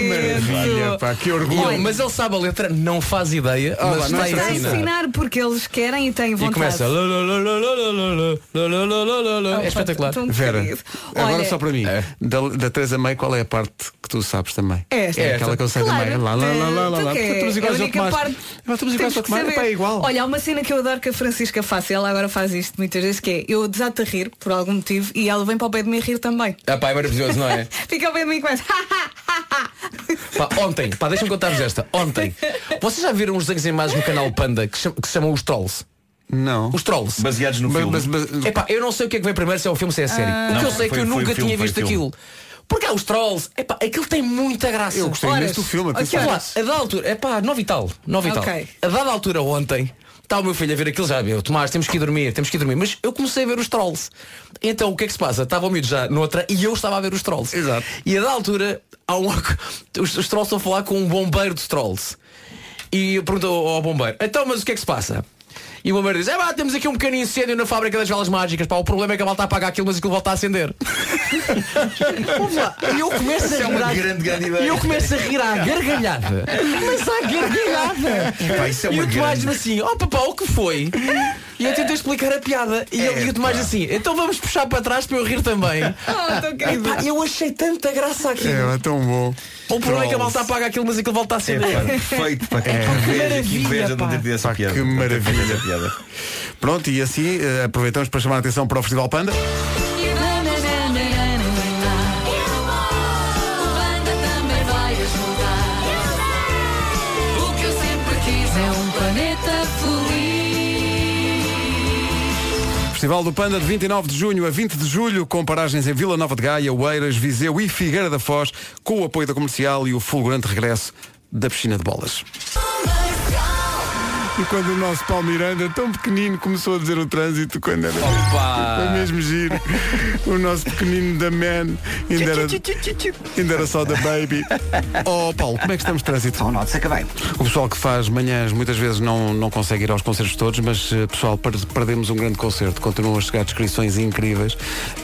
Pá, que orgulho. Olha, mas ele sabe a letra, não faz ideia, oh, mas, mas está a ensinar. porque eles querem e têm vontade. E começa. É espetacular. Vera, agora Olha, só para mim. É. Da, da Teresa May, qual é a parte que tu sabes também? Esta. É aquela que eu sei claro, também. Lá, lá, lá, lá, lá. Estamos iguais ao Tomás. É igual. Olha, há uma cena que eu adoro que a Francisca faça. Ela agora faz isto muitas vezes, que é eu desato a rir por algum motivo e ela vem para o pé de mim rir também. Ah pá, é maravilhoso, não é? Fica ao pé de mim e começa. Pá, ontem, pá, deixa-me contar-vos esta. Ontem, vocês já viram uns desenhos animados no canal Panda que, cham- que se chamam os Trolls? Não. Os Trolls. Baseados no Mas- filme. mas- mas- Epá, eu não sei o que é que vem primeiro, se é o filme, se é a série. Ah. o que eu Não, sei é que foi- eu foi nunca filme, tinha foi o visto filme. aquilo. Porque há os Trolls, epá, aquilo tem muita graça. Eu gostei Horas. imenso do filme. Atenção. Lá, a dada altura, é pá, nove e tal, nove e tal. Ok. A dada altura ontem, está o meu filho a ver aquilo já, meu, Tomás, temos que ir dormir, temos que ir dormir. Mas eu comecei a ver os trolls. Então o que é que se passa? Estava o miúdo já noutra e eu estava a ver os trolls. Exato. E a dada altura, há um, os, os trolls estão a falar com um bombeiro dos trolls. E eu pergunto ao, ao bombeiro, então mas o que é que se passa? E o bombeiro diz, é pá, temos aqui um pequeno incêndio na fábrica das velas mágicas, pá, o problema é que a volta a apagar aquilo, mas aquilo volta a acender. Vamos lá. E eu começo a é rir uma à- grande, grande ideia. E eu começo a rir à gargalhada. Mas à gargalhada. Isso é e uma o Tomás grande- diz assim, oh papá, o que foi? E eu tentei explicar a piada. E, ele, e o Tomás diz assim, então vamos puxar para trás para eu rir também. Oh, querido. Epá, eu achei tanta graça aqui. É, é tão bom. O problema é que a malta apaga aquilo, mas aquilo volta a É, acender. pá, perfeito, pá, que É. inveja, que maravilha, inveja de não pá. ter tido essa Pá, piada. que ter maravilha. Pronto, e assim eh, aproveitamos para chamar a atenção para o Festival Panda. Festival do Panda de 29 de junho a 20 de julho, com paragens em Vila Nova de Gaia, Oeiras, Viseu e Figueira da Foz, com o apoio da comercial e o fulgurante regresso da piscina de bolas. E quando o nosso Paulo Miranda, tão pequenino, começou a dizer o trânsito, quando era. Opa! Foi mesmo giro. O nosso pequenino da man ainda era, ainda era só da baby. Oh Paulo, como é que estamos de trânsito? Só notes, acabei. O pessoal que faz manhãs muitas vezes não, não consegue ir aos concertos todos, mas eh, pessoal, per- perdemos um grande concerto. Continuam a chegar descrições incríveis.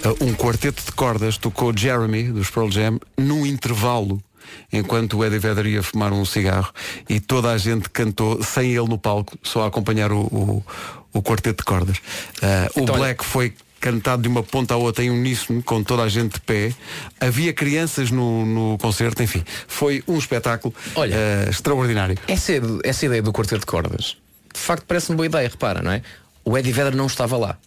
Eh, um quarteto de cordas tocou Jeremy, dos Pearl Jam, num intervalo. Enquanto o Eddie Vedder ia fumar um cigarro e toda a gente cantou sem ele no palco, só a acompanhar o, o, o quarteto de cordas. O Então, olha- Black foi cantado de uma ponta à outra em uníssono, com toda a gente de pé. Havia crianças no, no concerto, enfim, foi um espetáculo Olha. eh, extraordinário. Essa, essa ideia do quarteto de cordas, de facto parece-me boa ideia, repara, não é? O Eddie Vedder não estava lá,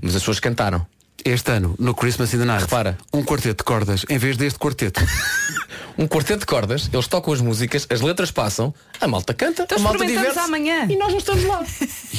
mas as pessoas cantaram. Este ano, no Christmas in the Night, Repara. um quarteto de cordas em vez deste quarteto. Um quarteto de cordas, eles tocam as músicas, as letras passam, a malta canta, Então a malta diverte amanhã. e nós não estamos lá.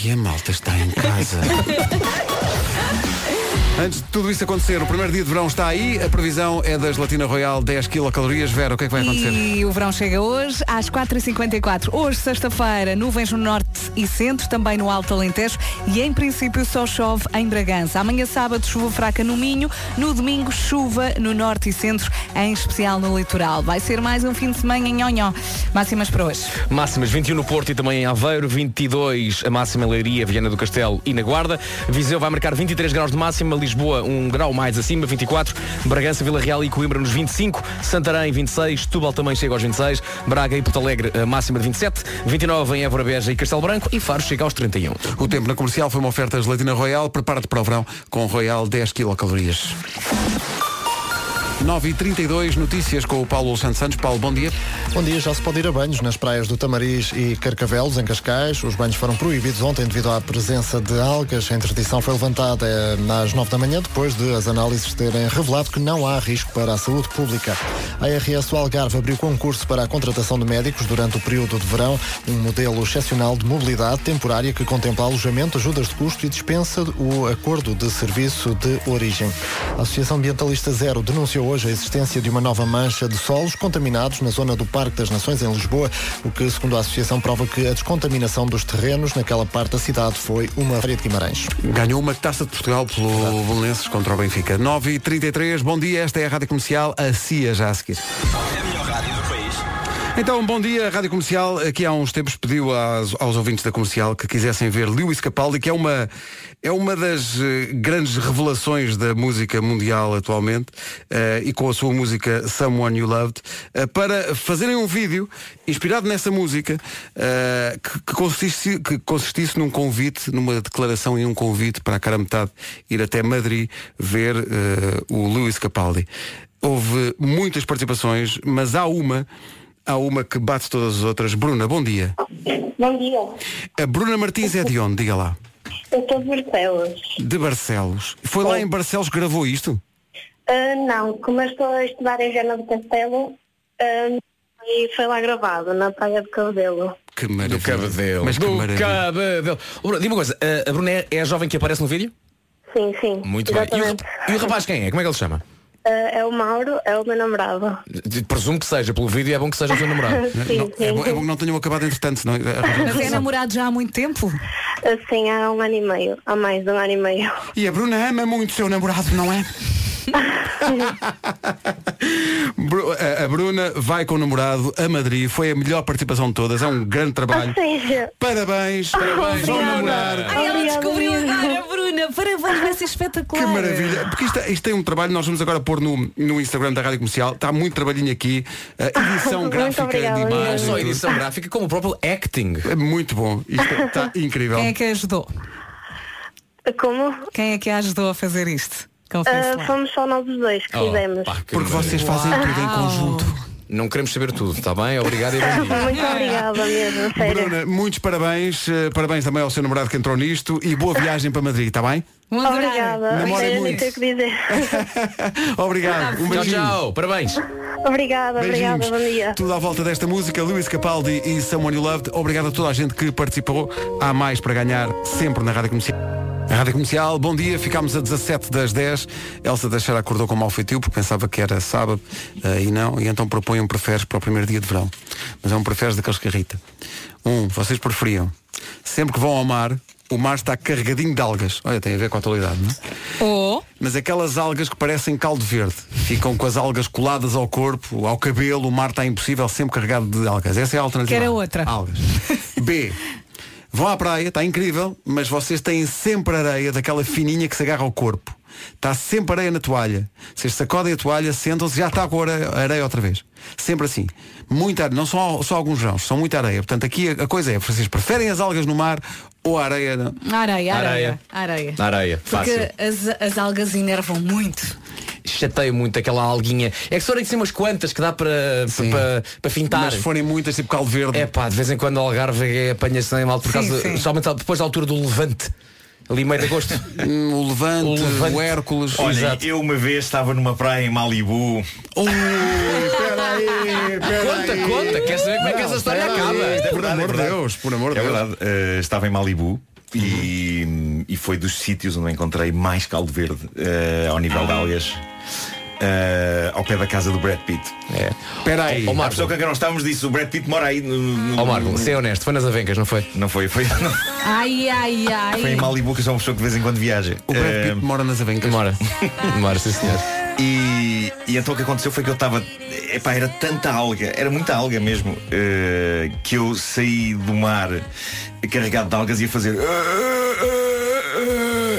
e a malta está em casa. Antes de tudo isso acontecer, o primeiro dia de verão está aí. A previsão é da gelatina royal 10 quilocalorias. Vera, o que é que vai acontecer? E o verão chega hoje às 4h54. Hoje, sexta-feira, nuvens no norte e centro, também no Alto Alentejo e em princípio só chove em Bragança. Amanhã sábado, chuva fraca no Minho. No domingo, chuva no norte e centro, em especial no litoral. Vai ser mais um fim de semana em nhonhó. Máximas para hoje. Máximas 21 no Porto e também em Aveiro, 22 a máxima em Leiria, Viana do Castelo e na Guarda. Viseu vai marcar 23 graus de máxima, Lisboa um grau mais acima, 24. Bragança, Vila Real e Coimbra nos 25. Santarém 26. Tubal também chega aos 26. Braga e Porto Alegre máxima de 27. 29 em Évora Beja e Castelo Branco e Faro chega aos 31. O tempo na comercial foi uma oferta gelatina royal. Prepara-te para o verão com Royal 10 quilocalorias. 9h32, notícias com o Paulo Alexandre Santos. Paulo, bom dia. Bom dia, já se pode ir a banhos nas praias do Tamariz e Carcavelos, em Cascais. Os banhos foram proibidos ontem devido à presença de algas. A interdição foi levantada eh, às 9 da manhã, depois de as análises terem revelado que não há risco para a saúde pública. A RS Algarve abriu concurso para a contratação de médicos durante o período de verão, um modelo excepcional de mobilidade temporária que contempla alojamento, ajudas de custo e dispensa o acordo de serviço de origem. A Associação Ambientalista Zero denunciou hoje a existência de uma nova mancha de solos contaminados na zona do Parque das Nações, em Lisboa, o que, segundo a associação, prova que a descontaminação dos terrenos naquela parte da cidade foi uma feria de Guimarães. Ganhou uma taça de Portugal pelo Belenenses contra o Benfica. 9h33, bom dia, esta é a Rádio Comercial, a CIA já a seguir. É a melhor rádio do país. Então, bom dia, Rádio Comercial. Aqui há uns tempos pediu aos, aos ouvintes da Comercial que quisessem ver Lewis Capaldi, que é uma, é uma das eh, grandes revelações da música mundial atualmente, eh, e com a sua música Someone You Loved, eh, para fazerem um vídeo inspirado nessa música, eh, que, que consistisse, que consistisse num convite, numa declaração e um convite para a cara metade ir até Madrid ver o Lewis Capaldi. Houve muitas participações, mas há uma Há uma que bate todas as outras. Bruna, bom dia. Bom dia. A Bruna Martins é de onde? Diga lá. Eu estou de Barcelos. De Barcelos. Foi lá em Barcelos que gravou isto? Ah, não, como eu estou a estudar em Viana do Castelo, ah, e foi lá gravado, na Praia de Cabedelo. Que maravilha. Do Cabedelo. Mas que do maravilha. Cabedelo. Diga uma coisa, a- a Bruna é, é a jovem que aparece no vídeo? Sim, sim. Muito bem. E o, exatamente. e o rapaz quem é? Como é que ele se chama? Ah, é o Mauro, é o meu namorado. Presumo que seja, pelo vídeo é bom que seja o seu namorado. Sim, Não, é, sim. bom, é bom que não tenham acabado entretanto, senão. Mas é namorado já há muito tempo? Ah, Sim, há um ano e meio, há mais de um ano e meio. E a Bruna ama muito o seu namorado, não é? A- Bruna vai com o namorado a Madrid, foi a melhor participação de todas, é um grande trabalho. Ou seja, Parabéns, parabéns, vão namorar. Ai, ela descobriu. Parabéns, vai ser espetacular. Que maravilha. Porque isto, isto tem um trabalho, nós vamos agora pôr no, no Instagram da Rádio Comercial. Está muito trabalhinho aqui. A edição gráfica obrigada, de Não imagem. só a tudo. edição gráfica, como o próprio acting. É muito bom. Isto está incrível. Quem é que a ajudou? como? Quem é que a ajudou a fazer isto? Confesso Ah, fomos só nós os dois que Oh, fizemos. pá, que Porque vocês fazem tudo em conjunto. Não queremos saber tudo, está bem? Obrigado e bom dia. Muito obrigada mesmo, sério. Bruna, muitos parabéns. eh, Parabéns também ao seu namorado que entrou nisto e boa viagem para Madrid, está bem? Adorar. Obrigada. Namorem Não muito. sei o que dizer. Obrigado. Um Tchau, beijinho. tchau. Parabéns. Obrigada, obrigada, Beijinhos. bom dia. Tudo à volta desta música, Luís Capaldi e Someone You Loved. Obrigado a toda a gente que participou. Há mais para ganhar sempre na Rádio Comercial. A Rádio Comercial, bom dia, ficámos a 17 das 10. Elsa Teixeira acordou com mau feitio porque pensava que era sábado eh, e não, e então propõe um preferes para o primeiro dia de verão. Mas é um preferes daqueles que irrita. Um, vocês preferiam, sempre que vão ao mar, o mar está carregadinho de algas. Olha, tem a ver com a atualidade, não é? Ou Mas aquelas algas que parecem caldo verde Ficam com as algas coladas ao corpo Ao cabelo, o mar está impossível Sempre carregado de algas, essa é a alternativa Quer a outra. Algas B Vão à praia, está incrível Mas vocês têm sempre areia Daquela fininha que se agarra ao corpo Está sempre areia na toalha Vocês sacodem a toalha, sentam-se Já está com a areia, outra vez Sempre assim Muita areia, não são só alguns grãos São muita areia Portanto aqui a, a coisa é Vocês preferem as algas no mar Ou a areia areia, areia. Areia. Areia. Na areia, Porque fácil. as, as algas enervam muito. Chateio muito aquela alguinha. É que só tem que ser umas quantas que dá para, para, para fintar. Mas se forem muitas, tipo caldo verde É pá, de vez em quando o Algarve é- apanha-se nem mal por Sim, causa, sim. somente depois da altura do levante. Ali meio de agosto. Hum, O Levante, O Levante. o Hércules Olha, Exato. eu uma vez estava numa praia em Malibu. Ui, peraí, peraí. Conta, conta, quer saber como é que essa história Peraí, acaba? É Por verdade, amor é de verdade. Deus, por amor de É Deus. verdade, eh, estava em Malibu e, e foi dos sítios onde encontrei mais caldo verde eh, ao nível de algas. Eh, ao pé da casa do Brad Pitt. É. Espera aí. Ó, A pessoa com quem nós estávamos disse, o Brad Pitt mora aí no, no- ó, Marco, ser honesto, foi nas avencas, não foi? Não foi, foi, não, Ai, ai, ai. foi em Malibu que sou uma pessoa que de vez em quando viaja. O Brad Eh, Pitt mora nas avencas. Demora. Demora, sim senhor. E, e então o que aconteceu foi que eu estava. Epá, era tanta alga, era muita alga mesmo, eh, que eu saí do mar carregado de algas e ia fazer.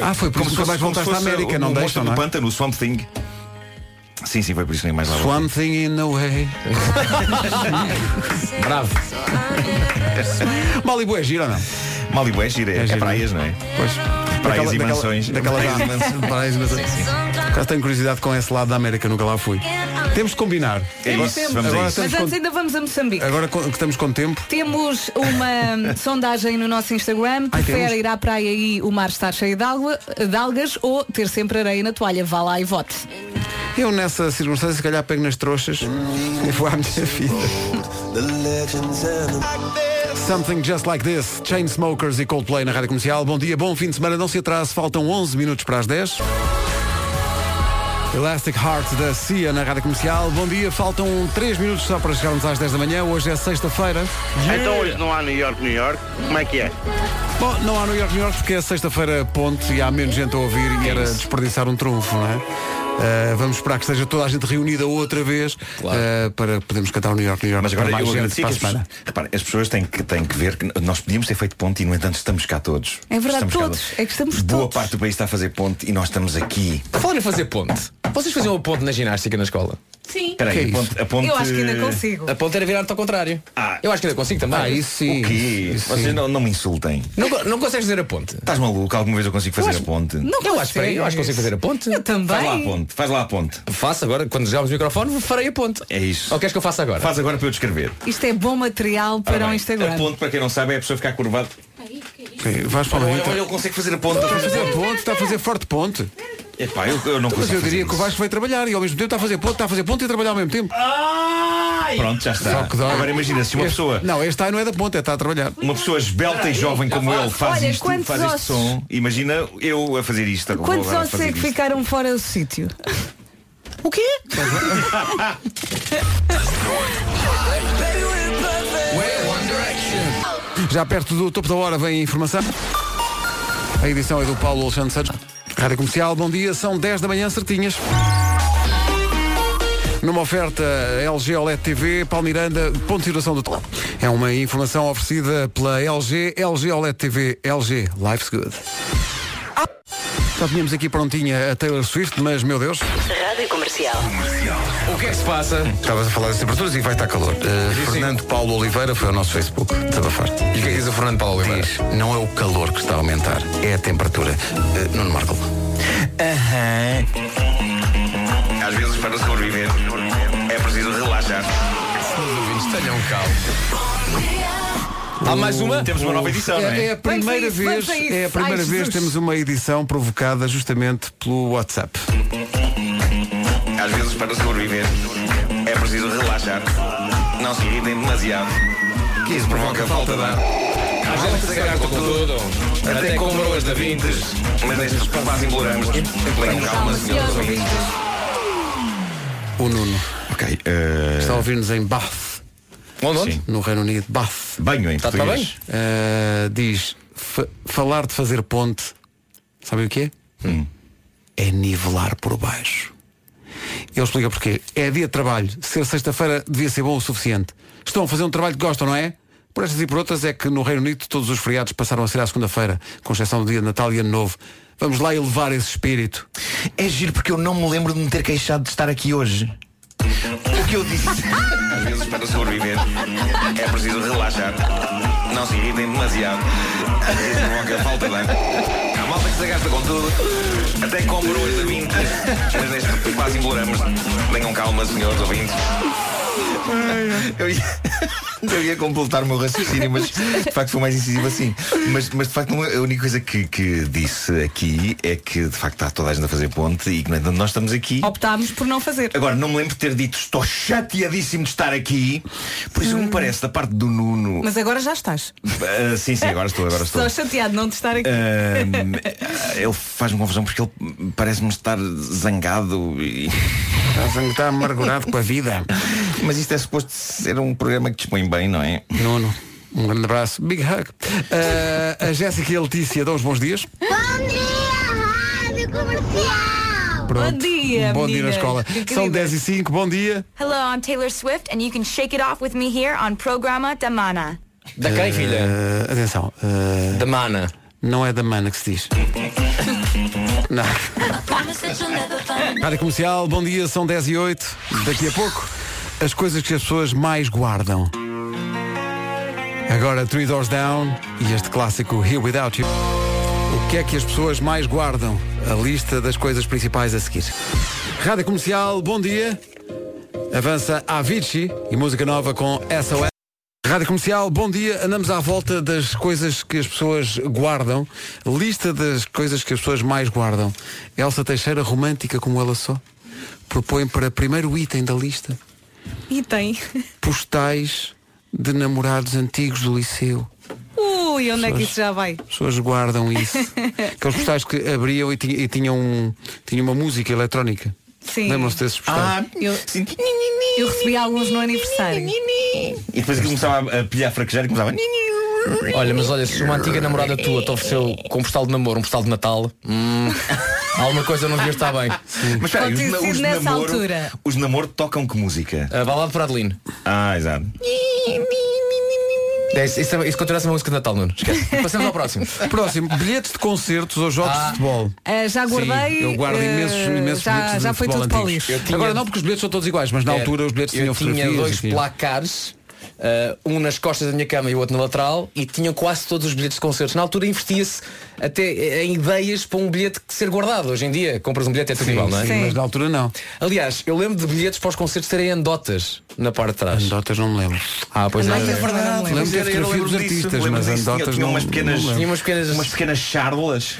Ah, foi por Como que como voltar se à América, não deixam, monstro não do é? pântano, o Swamp Thing. Sim, sim, foi por isso que nem mais lá. voltei. Swamp Thing in the way. Bravo. Malibu é giro ou não? Malibu é gira, é, giro, praias, não é? Pois. Praias Daquela- e daquela- mansões. Daquela Praias e mansões. Praias e mansões. Por acaso tenho curiosidade com esse lado da América, nunca lá fui. Temos de combinar. É isso, vamos a Agora isso. Mas antes com, ainda vamos a Moçambique. agora que estamos com tempo. Temos uma sondagem no nosso Instagram. Ai, Prefere temos? ir à praia e o mar estar cheio de, água, de algas ou ter sempre areia na toalha? Vá lá e vote. Eu nessa circunstância, se calhar pego nas trouxas e vou à minha vida. Something Just Like This, Chainsmokers e Coldplay na Rádio Comercial. Bom dia, bom fim de semana, não se atrase, faltam 11 minutos para as 10. Elastic Heart da CIA na Rádio Comercial. Bom dia, faltam 3 minutos só para chegarmos às 10 da manhã. Hoje é sexta-feira. Então hoje não há New York, New York. Como é que é? Bom, não há New York, New York porque é sexta-feira ponte e há menos gente a ouvir e era desperdiçar um trunfo, não é? Uh, vamos esperar que esteja toda a gente reunida outra vez uh, para podermos cantar o New York, New York. Mas agora mais eu que para a as pessoas, semana. repare, as pessoas têm que, têm que ver que nós podíamos ter feito ponte e, no entanto, estamos cá todos. É verdade, Estamos cá todos. É que estamos Boa todos. parte do país está a fazer ponte e nós estamos aqui. Falar em fazer ponte. Vocês faziam a ponte na ginástica na escola? Sim. Espera aí, Que é a ponte, isso? a ponte- Eu acho que ainda consigo. A ponte era virar-te ao contrário. Eu acho que ainda consigo também. Ah, isso sim. O quê? Isso Vocês sim. não, não me insultem. Não, não consegues fazer a ponte? Estás maluco? Alguma vez eu consigo fazer Eu acho- a ponte? Não eu acho, espera aí, eu acho que consigo fazer a ponte. Eu também. Faz lá a ponte, faz lá a ponte. Faço agora, quando desligarmos o microfone, farei a ponte. É isso. Ou queres que eu faça agora? Faz agora para eu descrever. Isto é bom material para o Instagram. A ponte, para quem não sabe, é a pessoa ficar curvada. Vais para a Olha, olha, ele consegue fazer a ponte. Está a fazer ponte, está a fazer forte ponte. Epá, eu, eu não Mas consigo eu diria que o Vasco vai trabalhar e ao mesmo tempo está a fazer ponte, está a fazer ponte e a trabalhar ao mesmo tempo. isso. Pronto, já está. Só que dói. Agora imagina, se uma Este- pessoa Não, este ai não é da ponte, é está a trabalhar. Uma pessoa esbelta e jovem como ele faz Olha, isto, faz este ossos? som. Imagina eu a fazer isto. agora Quantos ossos é que isto. ficaram fora do sítio? O quê? Já perto do topo da hora vem a informação. A edição é do Paulo Alexandre Santos. Rádio Comercial, bom dia, são 10 da manhã certinhas. Numa oferta LG OLED TV, Paulo Miranda, ponto de situação do top. É uma informação oferecida pela LG, LG OLED TV, LG Life's Good. Já tínhamos aqui prontinha a Taylor Swift, mas meu Deus. Rádio Comercial. O que é que se passa? Estavas a falar das temperaturas e vai estar calor. Uh, Fernando Paulo Oliveira foi ao nosso Facebook desabafar. E o que é que diz o Fernando Paulo Oliveira? Diz, não é o calor que está a aumentar, é a temperatura. Uh, Nuno Marco. Aham. Às vezes, para sobreviver, é preciso relaxar. Senhores ouvintes, tenham calma. Há mais uma? Temos uma nova edição, não É, é? a primeira isso, vez, isso. é a primeira Ai, vez Jesus. que temos uma edição provocada justamente pelo WhatsApp. Às vezes, para sobreviver, é preciso relaxar. Não se irritem demasiado. Que isso provoca falta de ar. A gente se gasta com tudo. Até com broas da Vintes. Mas nestes quase imploramos. Tenham calma, senhores ouvintes. O Nuno Ok. eh, está a ouvir-nos em Bath, Onde, onde? Sim. no Reino Unido. Bath. Banho em Está português. bem? Uh, diz, fa- falar de fazer ponte, sabem o que é? Hum. É nivelar por baixo. Ele explica porquê. É dia de trabalho. Ser sexta-feira devia ser bom o suficiente. Estão a fazer um trabalho que gostam, não é? Por estas e por outras é que no Reino Unido todos os feriados passaram a ser à segunda-feira, com exceção do dia de Natal e Ano Novo. Vamos lá elevar esse espírito. É giro porque eu não me lembro de me ter queixado de estar aqui hoje. O que eu disse? Às vezes, para sobreviver, é preciso relaxar. Não se irritem demasiado. Isso provoca falta de ar. Há malta que se gasta com tudo. Até com broas de 20. Mas neste quase imploramos. Tenham calma, senhores ouvintes. Eu ia, eu ia completar o meu raciocínio, mas de facto foi mais incisivo assim. Mas, mas de facto a única coisa que, que disse aqui é que de facto está toda a gente a fazer ponte e que no entanto, nós estamos aqui. Optámos por não fazer. Agora, não me lembro de ter dito estou chateadíssimo de estar aqui. Por isso me parece da parte do Nuno. Mas agora já estás. Ah, sim, sim, agora estou, agora estou. Estou chateado de não te estar aqui. Ahm, ele faz-me confusão porque ele parece-me estar zangado e. Está amargurado com a vida. Mas isto é suposto ser um programa que dispõe bem, não é? Nuno, um grande abraço. Big hug. Uh, a Jéssica e a Letícia dão os bons dias. Bom dia, Rádio Comercial! Pronto. Bom dia, Bom dia na escola. São incrível. 10 e 5, bom dia. Hello, I'm Taylor Swift and you can shake it off with me here on Programa da Mana. Da quem, filha? Uh, atenção. uh, Da mana. não é da mana que se diz. Não. Rádio Comercial, bom dia, são 10 e 8. Daqui a pouco, as coisas que as pessoas mais guardam. Agora, Three Doors Down e este clássico Here Without You. O que é que as pessoas mais guardam? A lista das coisas principais a seguir. Rádio Comercial, bom dia. Avança Avicii e música nova com SOS. Rádio Comercial, bom dia. Andamos à volta das coisas que as pessoas guardam. Lista das coisas que as pessoas mais guardam. Elsa Teixeira, romântica como ela só, propõe para primeiro item da lista E tem. postais de namorados antigos do liceu. Ui, onde é que Pessoas- isso já vai? As pessoas guardam isso. Aqueles postais que abriam e, tinha- e tinham, um- tinham uma música eletrónica. Sim. Lembram-se desses postais? Eu, eu recebi alguns no aniversário. E depois aquilo começava a pilhar, fraquejar e começava. Olha, mas olha, se uma antiga namorada tua te ofereceu com um postal de namoro, um postal de Natal, hum, Alguma coisa não devia estar bem. Mas espera aí, os, ter na- sido os nessa namoro, altura. os namoro tocam que música? A balada para Adelino. Ah, exato. É, isso, isso, isso continua a ser uma música de Natal, Nuno. Esquece. Passamos ao próximo. Próximo, bilhetes de concertos ou jogos de futebol. Ah, já guardei. Sim, eu guardo ah, imensos, imensos já, bilhetes já de foi futebol tudo para o antigos. lixo. tinha- Agora não, porque os bilhetes são todos iguais, mas na É, altura os bilhetes eu tinham tinha fotografias dois e tinha- placares, uh, um nas costas da minha cama e o outro na lateral, e tinham quase todos os bilhetes de concertos. Na altura investia-se até em ideias para um bilhete que ser guardado. Hoje em dia, compras um bilhete é tudo Sim, igual, não é? sim, mas na altura não. Aliás, eu lembro de bilhetes para os concertos terem anedotas na parte de trás. Anedotas não me lembro. Ah, pois não. Anedotas não me lembro. Lembro de Eu fotografia lembro dos artistas, lembro mas tinha não- umas pequenas, não lembro. Tinha umas pequenas. umas pequenas charlas.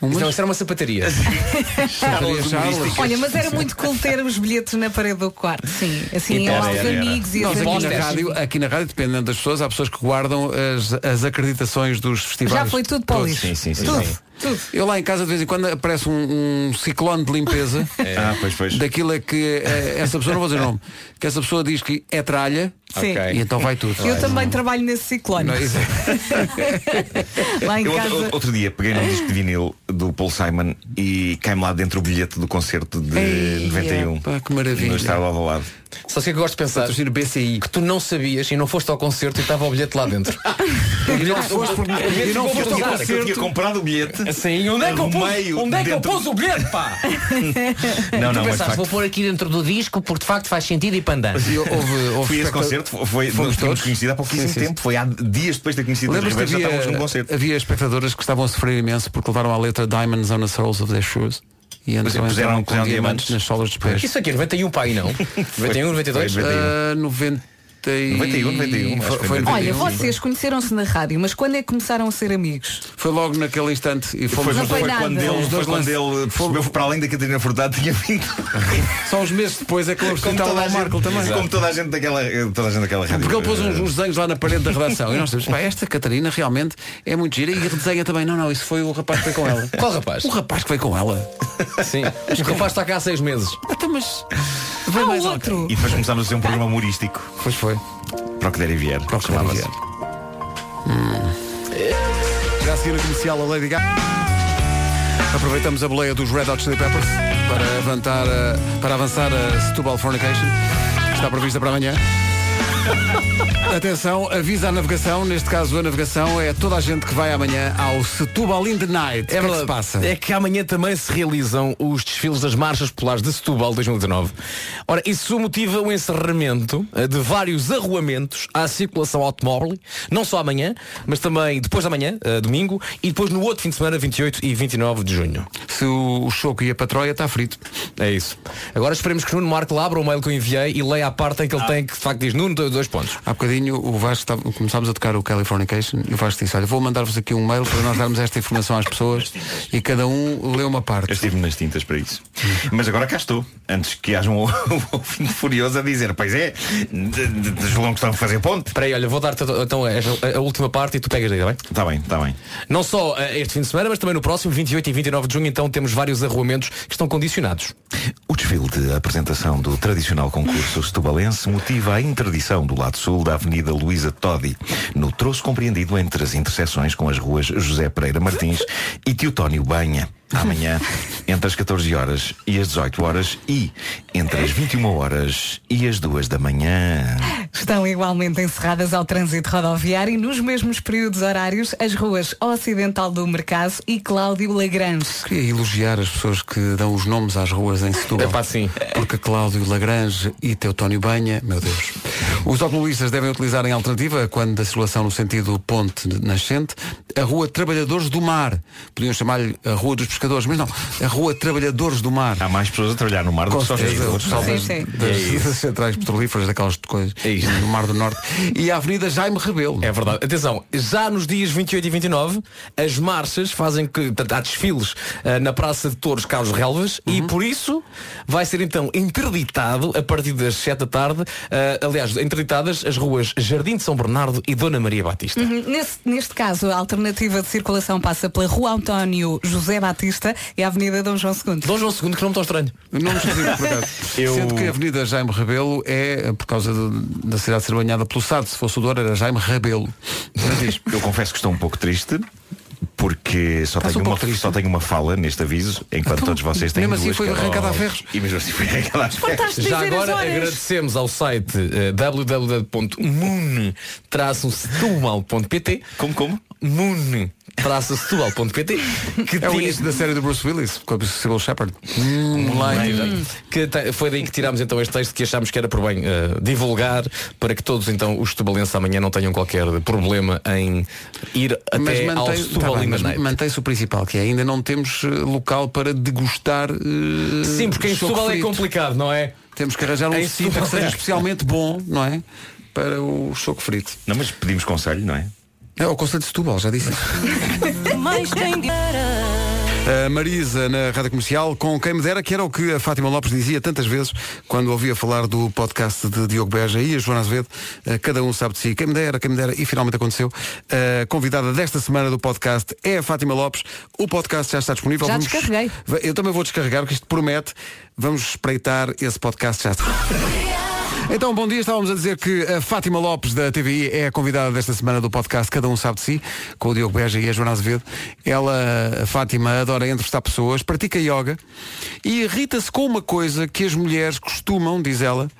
Não, isso era uma sapataria. Olha, mas era muito cool ter os bilhetes na parede do quarto. Sim, assim, Era, aos era, era. amigos e Nós as aqui na, amigas. rádio, aqui na rádio, dependendo das pessoas, há pessoas que guardam as, as acreditações dos festivais. Já foi tudo para o lixo. Sim, sim, sim. Tudo. sim. Tudo. Eu lá em casa de vez em quando aparece um, um ciclone de limpeza Ah, pois, pois. daquilo é que eh, essa pessoa, não vou dizer o nome, que essa pessoa diz que é tralha Sim. Ok. e então vai tudo. Eu também trabalho nesse ciclone. Não, isso- Lá em Eu casa. outro, outro dia peguei num disco de vinil do Paul Simon e cai-me lá dentro o bilhete do concerto de Ei, 91. pá, que maravilha. No estádio ao lado. Só sei que eu gosto de pensar Patrocínio BCI. que tu não sabias e não foste ao concerto e estava o bilhete lá dentro. E não foste por- e não Eu foste ao tinha, eu tinha concerto. comprado o bilhete. Assim, onde é que eu pus, onde é que eu pus o bilhete, pá? Não, não, tu pensaste, vou pôr aqui dentro do disco porque de facto faz sentido e pandan. Houve, houve Fui esse especta- concerto, foi, Fomos todos? conhecido há pouquíssimo Sim, sim, tempo, foi há dias depois de ter conhecido os Lembras que Riveiros, já estávamos num havia, concerto. havia espectadoras que estavam a sofrer imenso porque levaram a letra Diamonds on the soles of their shoes e então puseram- com puseram diamantes nas solas dos pés. Isso aqui é 91 pá, e não? 91, 92? Foi, Ah, 90 e- 91, 91, acho Foi, que foi foi Olha, 91. vocês conheceram-se na rádio, mas quando é que começaram a ser amigos? Foi logo naquele instante e Foi, fomos foi dois. nada. quando ele, foi quando ele percebeu para além da Catarina Furtado tinha vindo. Só uns meses depois é que estava toda, lá a o Marco também. como toda a gente daquela, toda a gente daquela rádio. Porque ele pôs uns, uns desenhos lá na parede da redação e nós dissemos, pá, esta Catarina realmente é muito gira e desenha também. Não, não, isso foi o rapaz que foi com ela. Qual rapaz? O rapaz que veio com ela. Sim. O rapaz está cá há seis meses. Até mas. Ah, Vem mais outro. E depois começámos a ser um programa humorístico. Pois foi. Para o que der e vier. Para o que der e vier. Já a seguir a comercial a Lady Gaga. Aproveitamos a boleia dos Red Hot Chili Peppers para, avançar a, para avançar a Setúbal Fornication. que Está prevista para amanhã. Atenção, avisa a navegação. Neste caso, a navegação é toda a gente que vai amanhã ao Setúbal in the Night. o que é que se passa? É que amanhã também se realizam os desfiles das marchas populares de Setúbal 2019. Ora, isso motiva o encerramento eh, de vários arruamentos à circulação automóvel, não só amanhã, mas também depois da manhã, eh, domingo, e depois no outro fim de semana, 28 e 29 de junho. Se o, o choco para a Troia, está frito. É isso. Agora esperemos que Nuno Marco abra o mail que eu enviei e leia a parte em que ele tem que de facto diz Nuno, dois pontos. Há bocadinho o Vasco estava, começámos a tocar o Californication e o Vasco disse, olha, vou mandar-vos aqui um mail para nós darmos esta informação às pessoas e cada um lê uma parte. Eu estive nas tintas para isso. Mas agora cá estou. Antes que haja um ouvinte furioso a dizer, pois é, João que estão a fazer ponte. Espera aí, olha, vou dar-te então a, a última parte e tu pegas aí, está bem? Está bem, está bem. Não só eh, este fim de semana, mas também no próximo, 28 e 29 de junho, então temos vários arruamentos que estão condicionados. O desfile de apresentação do tradicional concurso setubalense motiva a interdição do lado sul da Avenida Luísa Todi, no troço compreendido entre as interseções com as ruas José Pereira Martins e Teotónio Banha. Amanhã, entre as 14 horas e as 18 horas e entre as 21 horas e as 2 da manhã. Estão igualmente encerradas ao trânsito rodoviário e nos mesmos períodos horários as ruas Ocidental do Mercado e Cláudio Lagrange. Queria elogiar as pessoas que dão os nomes às ruas em Setúbal. Epá, sim. Porque Cláudio Lagrange e Teutónio Banha, meu Deus. Os automobilistas devem utilizar em alternativa, quando da circulação no sentido ponte nascente, a Rua Trabalhadores do Mar. Podiam chamar-lhe a Rua dos Pescadores, mas não, a Rua Trabalhadores do Mar. Há mais pessoas a trabalhar no mar do Com que só pescadores. das, Sim, sim. das- É centrais petrolíferas, daquelas coisas É no Mar do Norte. E a Avenida Jaime Rebelo. É verdade. Atenção, já nos dias 28 e 29, as marchas fazem que há desfiles eh, na Praça de Touros Carlos Relvas e por isso vai ser então interditado a partir das 7 da tarde, eh, aliás, interditadas as ruas Jardim de São Bernardo e Dona Maria Batista. Uhum. Nesse- neste caso, a alternativa de circulação passa pela Rua António José Batista e a Avenida Dom João II. Dom João II, que não me tão estranho. Não me esqueci, por acaso. Eu- Sendo que a Avenida Jaime Rebelo é, por causa de- da cidade ser banhada pelo Sado, se fosse o Douro era Jaime Rebelo. Eu confesso que estou um pouco triste porque só Estás tenho, um uma, triste. só tenho uma fala neste aviso, enquanto todos vocês têm mesmo assim duas foi cada arrancada a ferros. E mesmo assim foi arrancada a ferros. Já agora agradecemos ao site uh, www.moon-setúbal.pt Como, como? Moon setúbal.pt que É o tinha- início da série do Bruce Willis, com a Sybil Shepard. Moonlight. Que te- foi daí que tirámos então este texto que achámos que era por bem eh, divulgar para que todos então os tubalenses amanhã não tenham qualquer problema em ir até ao mantém- Setúbal tá bem, in the mas night. mantém-se o principal, que é ainda não temos eh, local para degustar. eh, Sim, porque em choco Setúbal é frito. complicado, não é? Temos que arranjar um Em sítio que Setúbal seja é. especialmente bom, não é? Para o choco frito. Não, mas pedimos conselho, não é? É o Conselho de Setúbal, já disse. Mas quem A Marisa na Rádio Comercial com quem me dera, que era o que a Fátima Lopes dizia tantas vezes quando ouvia falar do podcast de Diogo Beja e a Joana Azevedo, eh, cada um sabe de si, quem me dera, quem me dera, e finalmente aconteceu. A convidada desta semana do podcast é a Fátima Lopes. O podcast já está disponível. Já Vamos- descarreguei. Eu também vou descarregar, porque isto promete. Vamos espreitar esse podcast já está. Então, bom dia. Estávamos a dizer que a Fátima Lopes da TVI é a convidada desta semana do podcast Cada Um Sabe de Si, com o Diogo Beja e a Joana Azevedo. Ela, a Fátima, adora entrevistar pessoas, pratica yoga e irrita-se com uma coisa que as mulheres costumam, diz ela,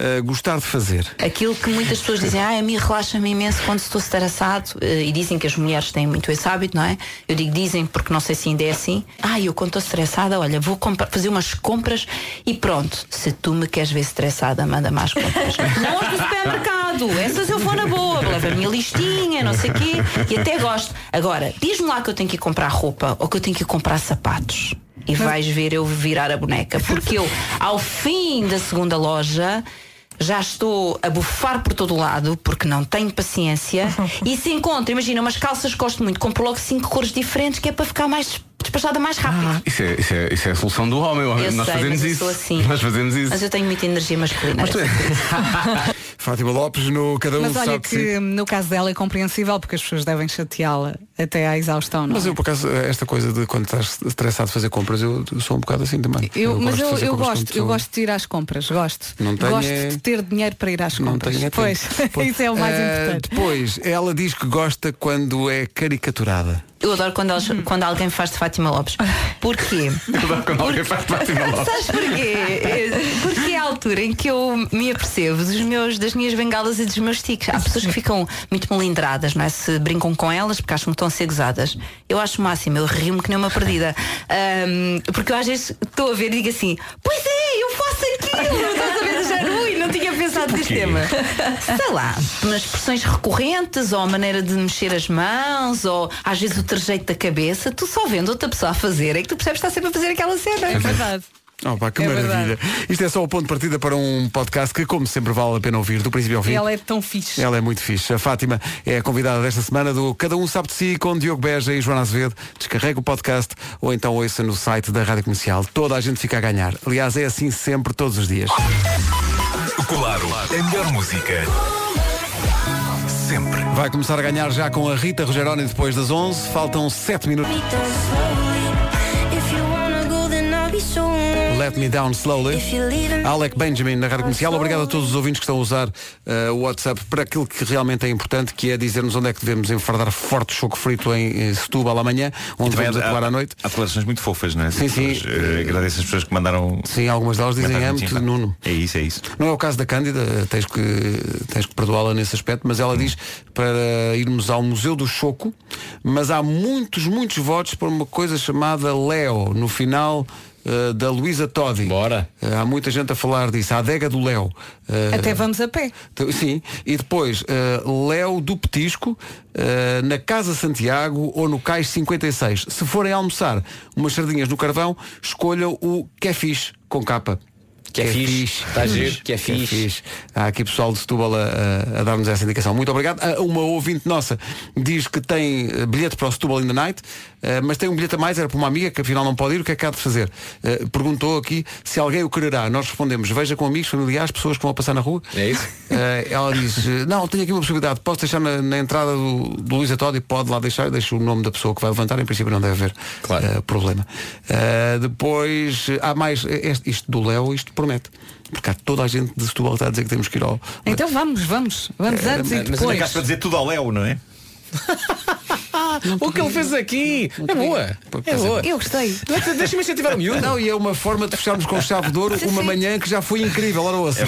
eh, gostar de fazer. Aquilo que muitas pessoas dizem, ah, a mim relaxa-me imenso quando estou estressado eh, e dizem que as mulheres têm muito esse hábito, não é? Eu digo dizem porque não sei se ainda é assim. Ah, eu quando estou estressada, olha, vou fazer umas compras e pronto. Se tu me queres ver estressada, manda mais compras. não as do supermercado, essas eu vou na boa, levo a minha listinha, não sei o quê, e até gosto. Agora, diz-me lá que eu tenho que ir comprar roupa ou que eu tenho que ir comprar sapatos. E vais ver eu virar a boneca. Porque eu, ao fim da segunda loja, já estou a bufar por todo o lado porque não tenho paciência e se encontro, imagina, umas calças que gosto muito, compro logo cinco cores diferentes que é para ficar mais despachada mais rápido. Isso é, isso, é, isso é a solução do homem. eu Nós sei, fazemos mas eu isso. sou assim. Nós fazemos isso. Mas eu tenho muita energia masculina. Fátima Lopes no Cada Um Mas olha Si. que no caso dela é compreensível porque as pessoas devem chateá-la até à exaustão, não Mas é? eu, por acaso, esta coisa de quando estás estressado de fazer compras, eu sou um bocado assim também. Eu, mas gosto de eu, fazer eu compras gosto, eu gosto de ir às compras, gosto. Não tenho gosto é- de ter dinheiro para ir às Não compras. tenho é tempo. pois, isso é o mais Eh, importante. Depois, ela diz que gosta quando é caricaturada. Eu adoro quando, elas- quando alguém faz de Fátima Lopes. Porquê? Quando alguém faz Fátima Lopes. Sabes porquê? É, Porque é a altura em que eu me apercebo dos meus, das minhas bengalas e dos meus tiques. Há pessoas que ficam muito melindradas, não é? Se brincam com elas porque acham que estão a ser gozadas. Eu acho o máximo, eu rio-me que nem uma perdida. Ahm, porque eu às vezes estou a ver e digo assim, pois é, eu faço aquilo, estás a ver? Já, ui, não tinha pensado neste tema. Sei lá, nas expressões recorrentes, ou a maneira de mexer as mãos, ou às vezes o trejeito da cabeça, tu só vendo outra pessoa a fazer é que tu percebes que está sempre a fazer aquela cena. É verdade. Oh, pá, que É maravilha. Isto é só o ponto de partida para um podcast que, como sempre, vale a pena ouvir, do princípio ao fim. Ela é tão fixe. Ela é muito fixe. A Fátima é a convidada desta semana do Cada Um Sabe de Si com Diogo Beja e Joana Azevedo. Descarrega o podcast ou então ouça no site da Rádio Comercial. Toda a gente fica a ganhar. Aliás, é assim sempre, todos os dias. Claro, a melhor música. Sempre. Vai começar a ganhar já com a Rita Rogeroni depois das 11. Faltam 7 minutos. Let Me Down Slowly. Alec Benjamin na Rádio Comercial. Obrigado a todos os ouvintes que estão a usar eh, o WhatsApp para aquilo que realmente é importante, que é dizer-nos onde é que devemos enfardar forte choco frito em, Setúbal amanhã, onde vamos há- atuar à noite. Há declarações muito fofas, não é? Sim, sim. Eh, agradeço as pessoas que mandaram. Sim, algumas delas dizem comentários amo-te, Nuno. É isso, é isso. Não é o caso da Cândida, tens que, tens que perdoá-la nesse aspecto, mas ela diz para irmos ao Museu do Choco, mas há muitos, muitos votos para uma coisa chamada Leo, no final eh, da Luísa Todi. Bora. há muita gente a falar disso, a adega do Léo. Eh, Até vamos a pé. Sim, e depois Léo do Petisco na Casa Santiago ou no Cais 56. Se forem almoçar umas sardinhas no carvão, escolham o que é fixe com capa. Que é fixe, está giro, que é fixe. Há aqui pessoal de Setúbal a, a- dar-nos essa indicação. Muito obrigado. Ah, Uma ouvinte nossa diz que tem eh, bilhete para o Setúbal in the Night, eh, mas tem um bilhete a mais, era para uma amiga que afinal não pode ir, o que é que há de fazer? Eh, Perguntou aqui se alguém o quererá. Nós respondemos, veja com amigos, familiares, pessoas que vão passar na rua. É isso? Ela diz, não, tenho aqui uma possibilidade, posso deixar na, na entrada do, do Luís Atódio, pode lá deixar, deixa o nome da pessoa que vai levantar, em princípio não deve haver eh, problema. Depois, há mais, este- isto do Léo, isto promete. Porque há toda a gente de Setúbal que está a dizer que temos que ir ao. Então vamos, vamos. Vamos É, antes e Mas depois. cá para dizer tudo ao Léo, não é? O que ele fez aqui. É boa. É boa. Eu gostei. Deixa-me incentivar o miúdo. Não, e é uma forma de fecharmos com chave de ouro uma manhã que já foi incrível. Ora, ouça.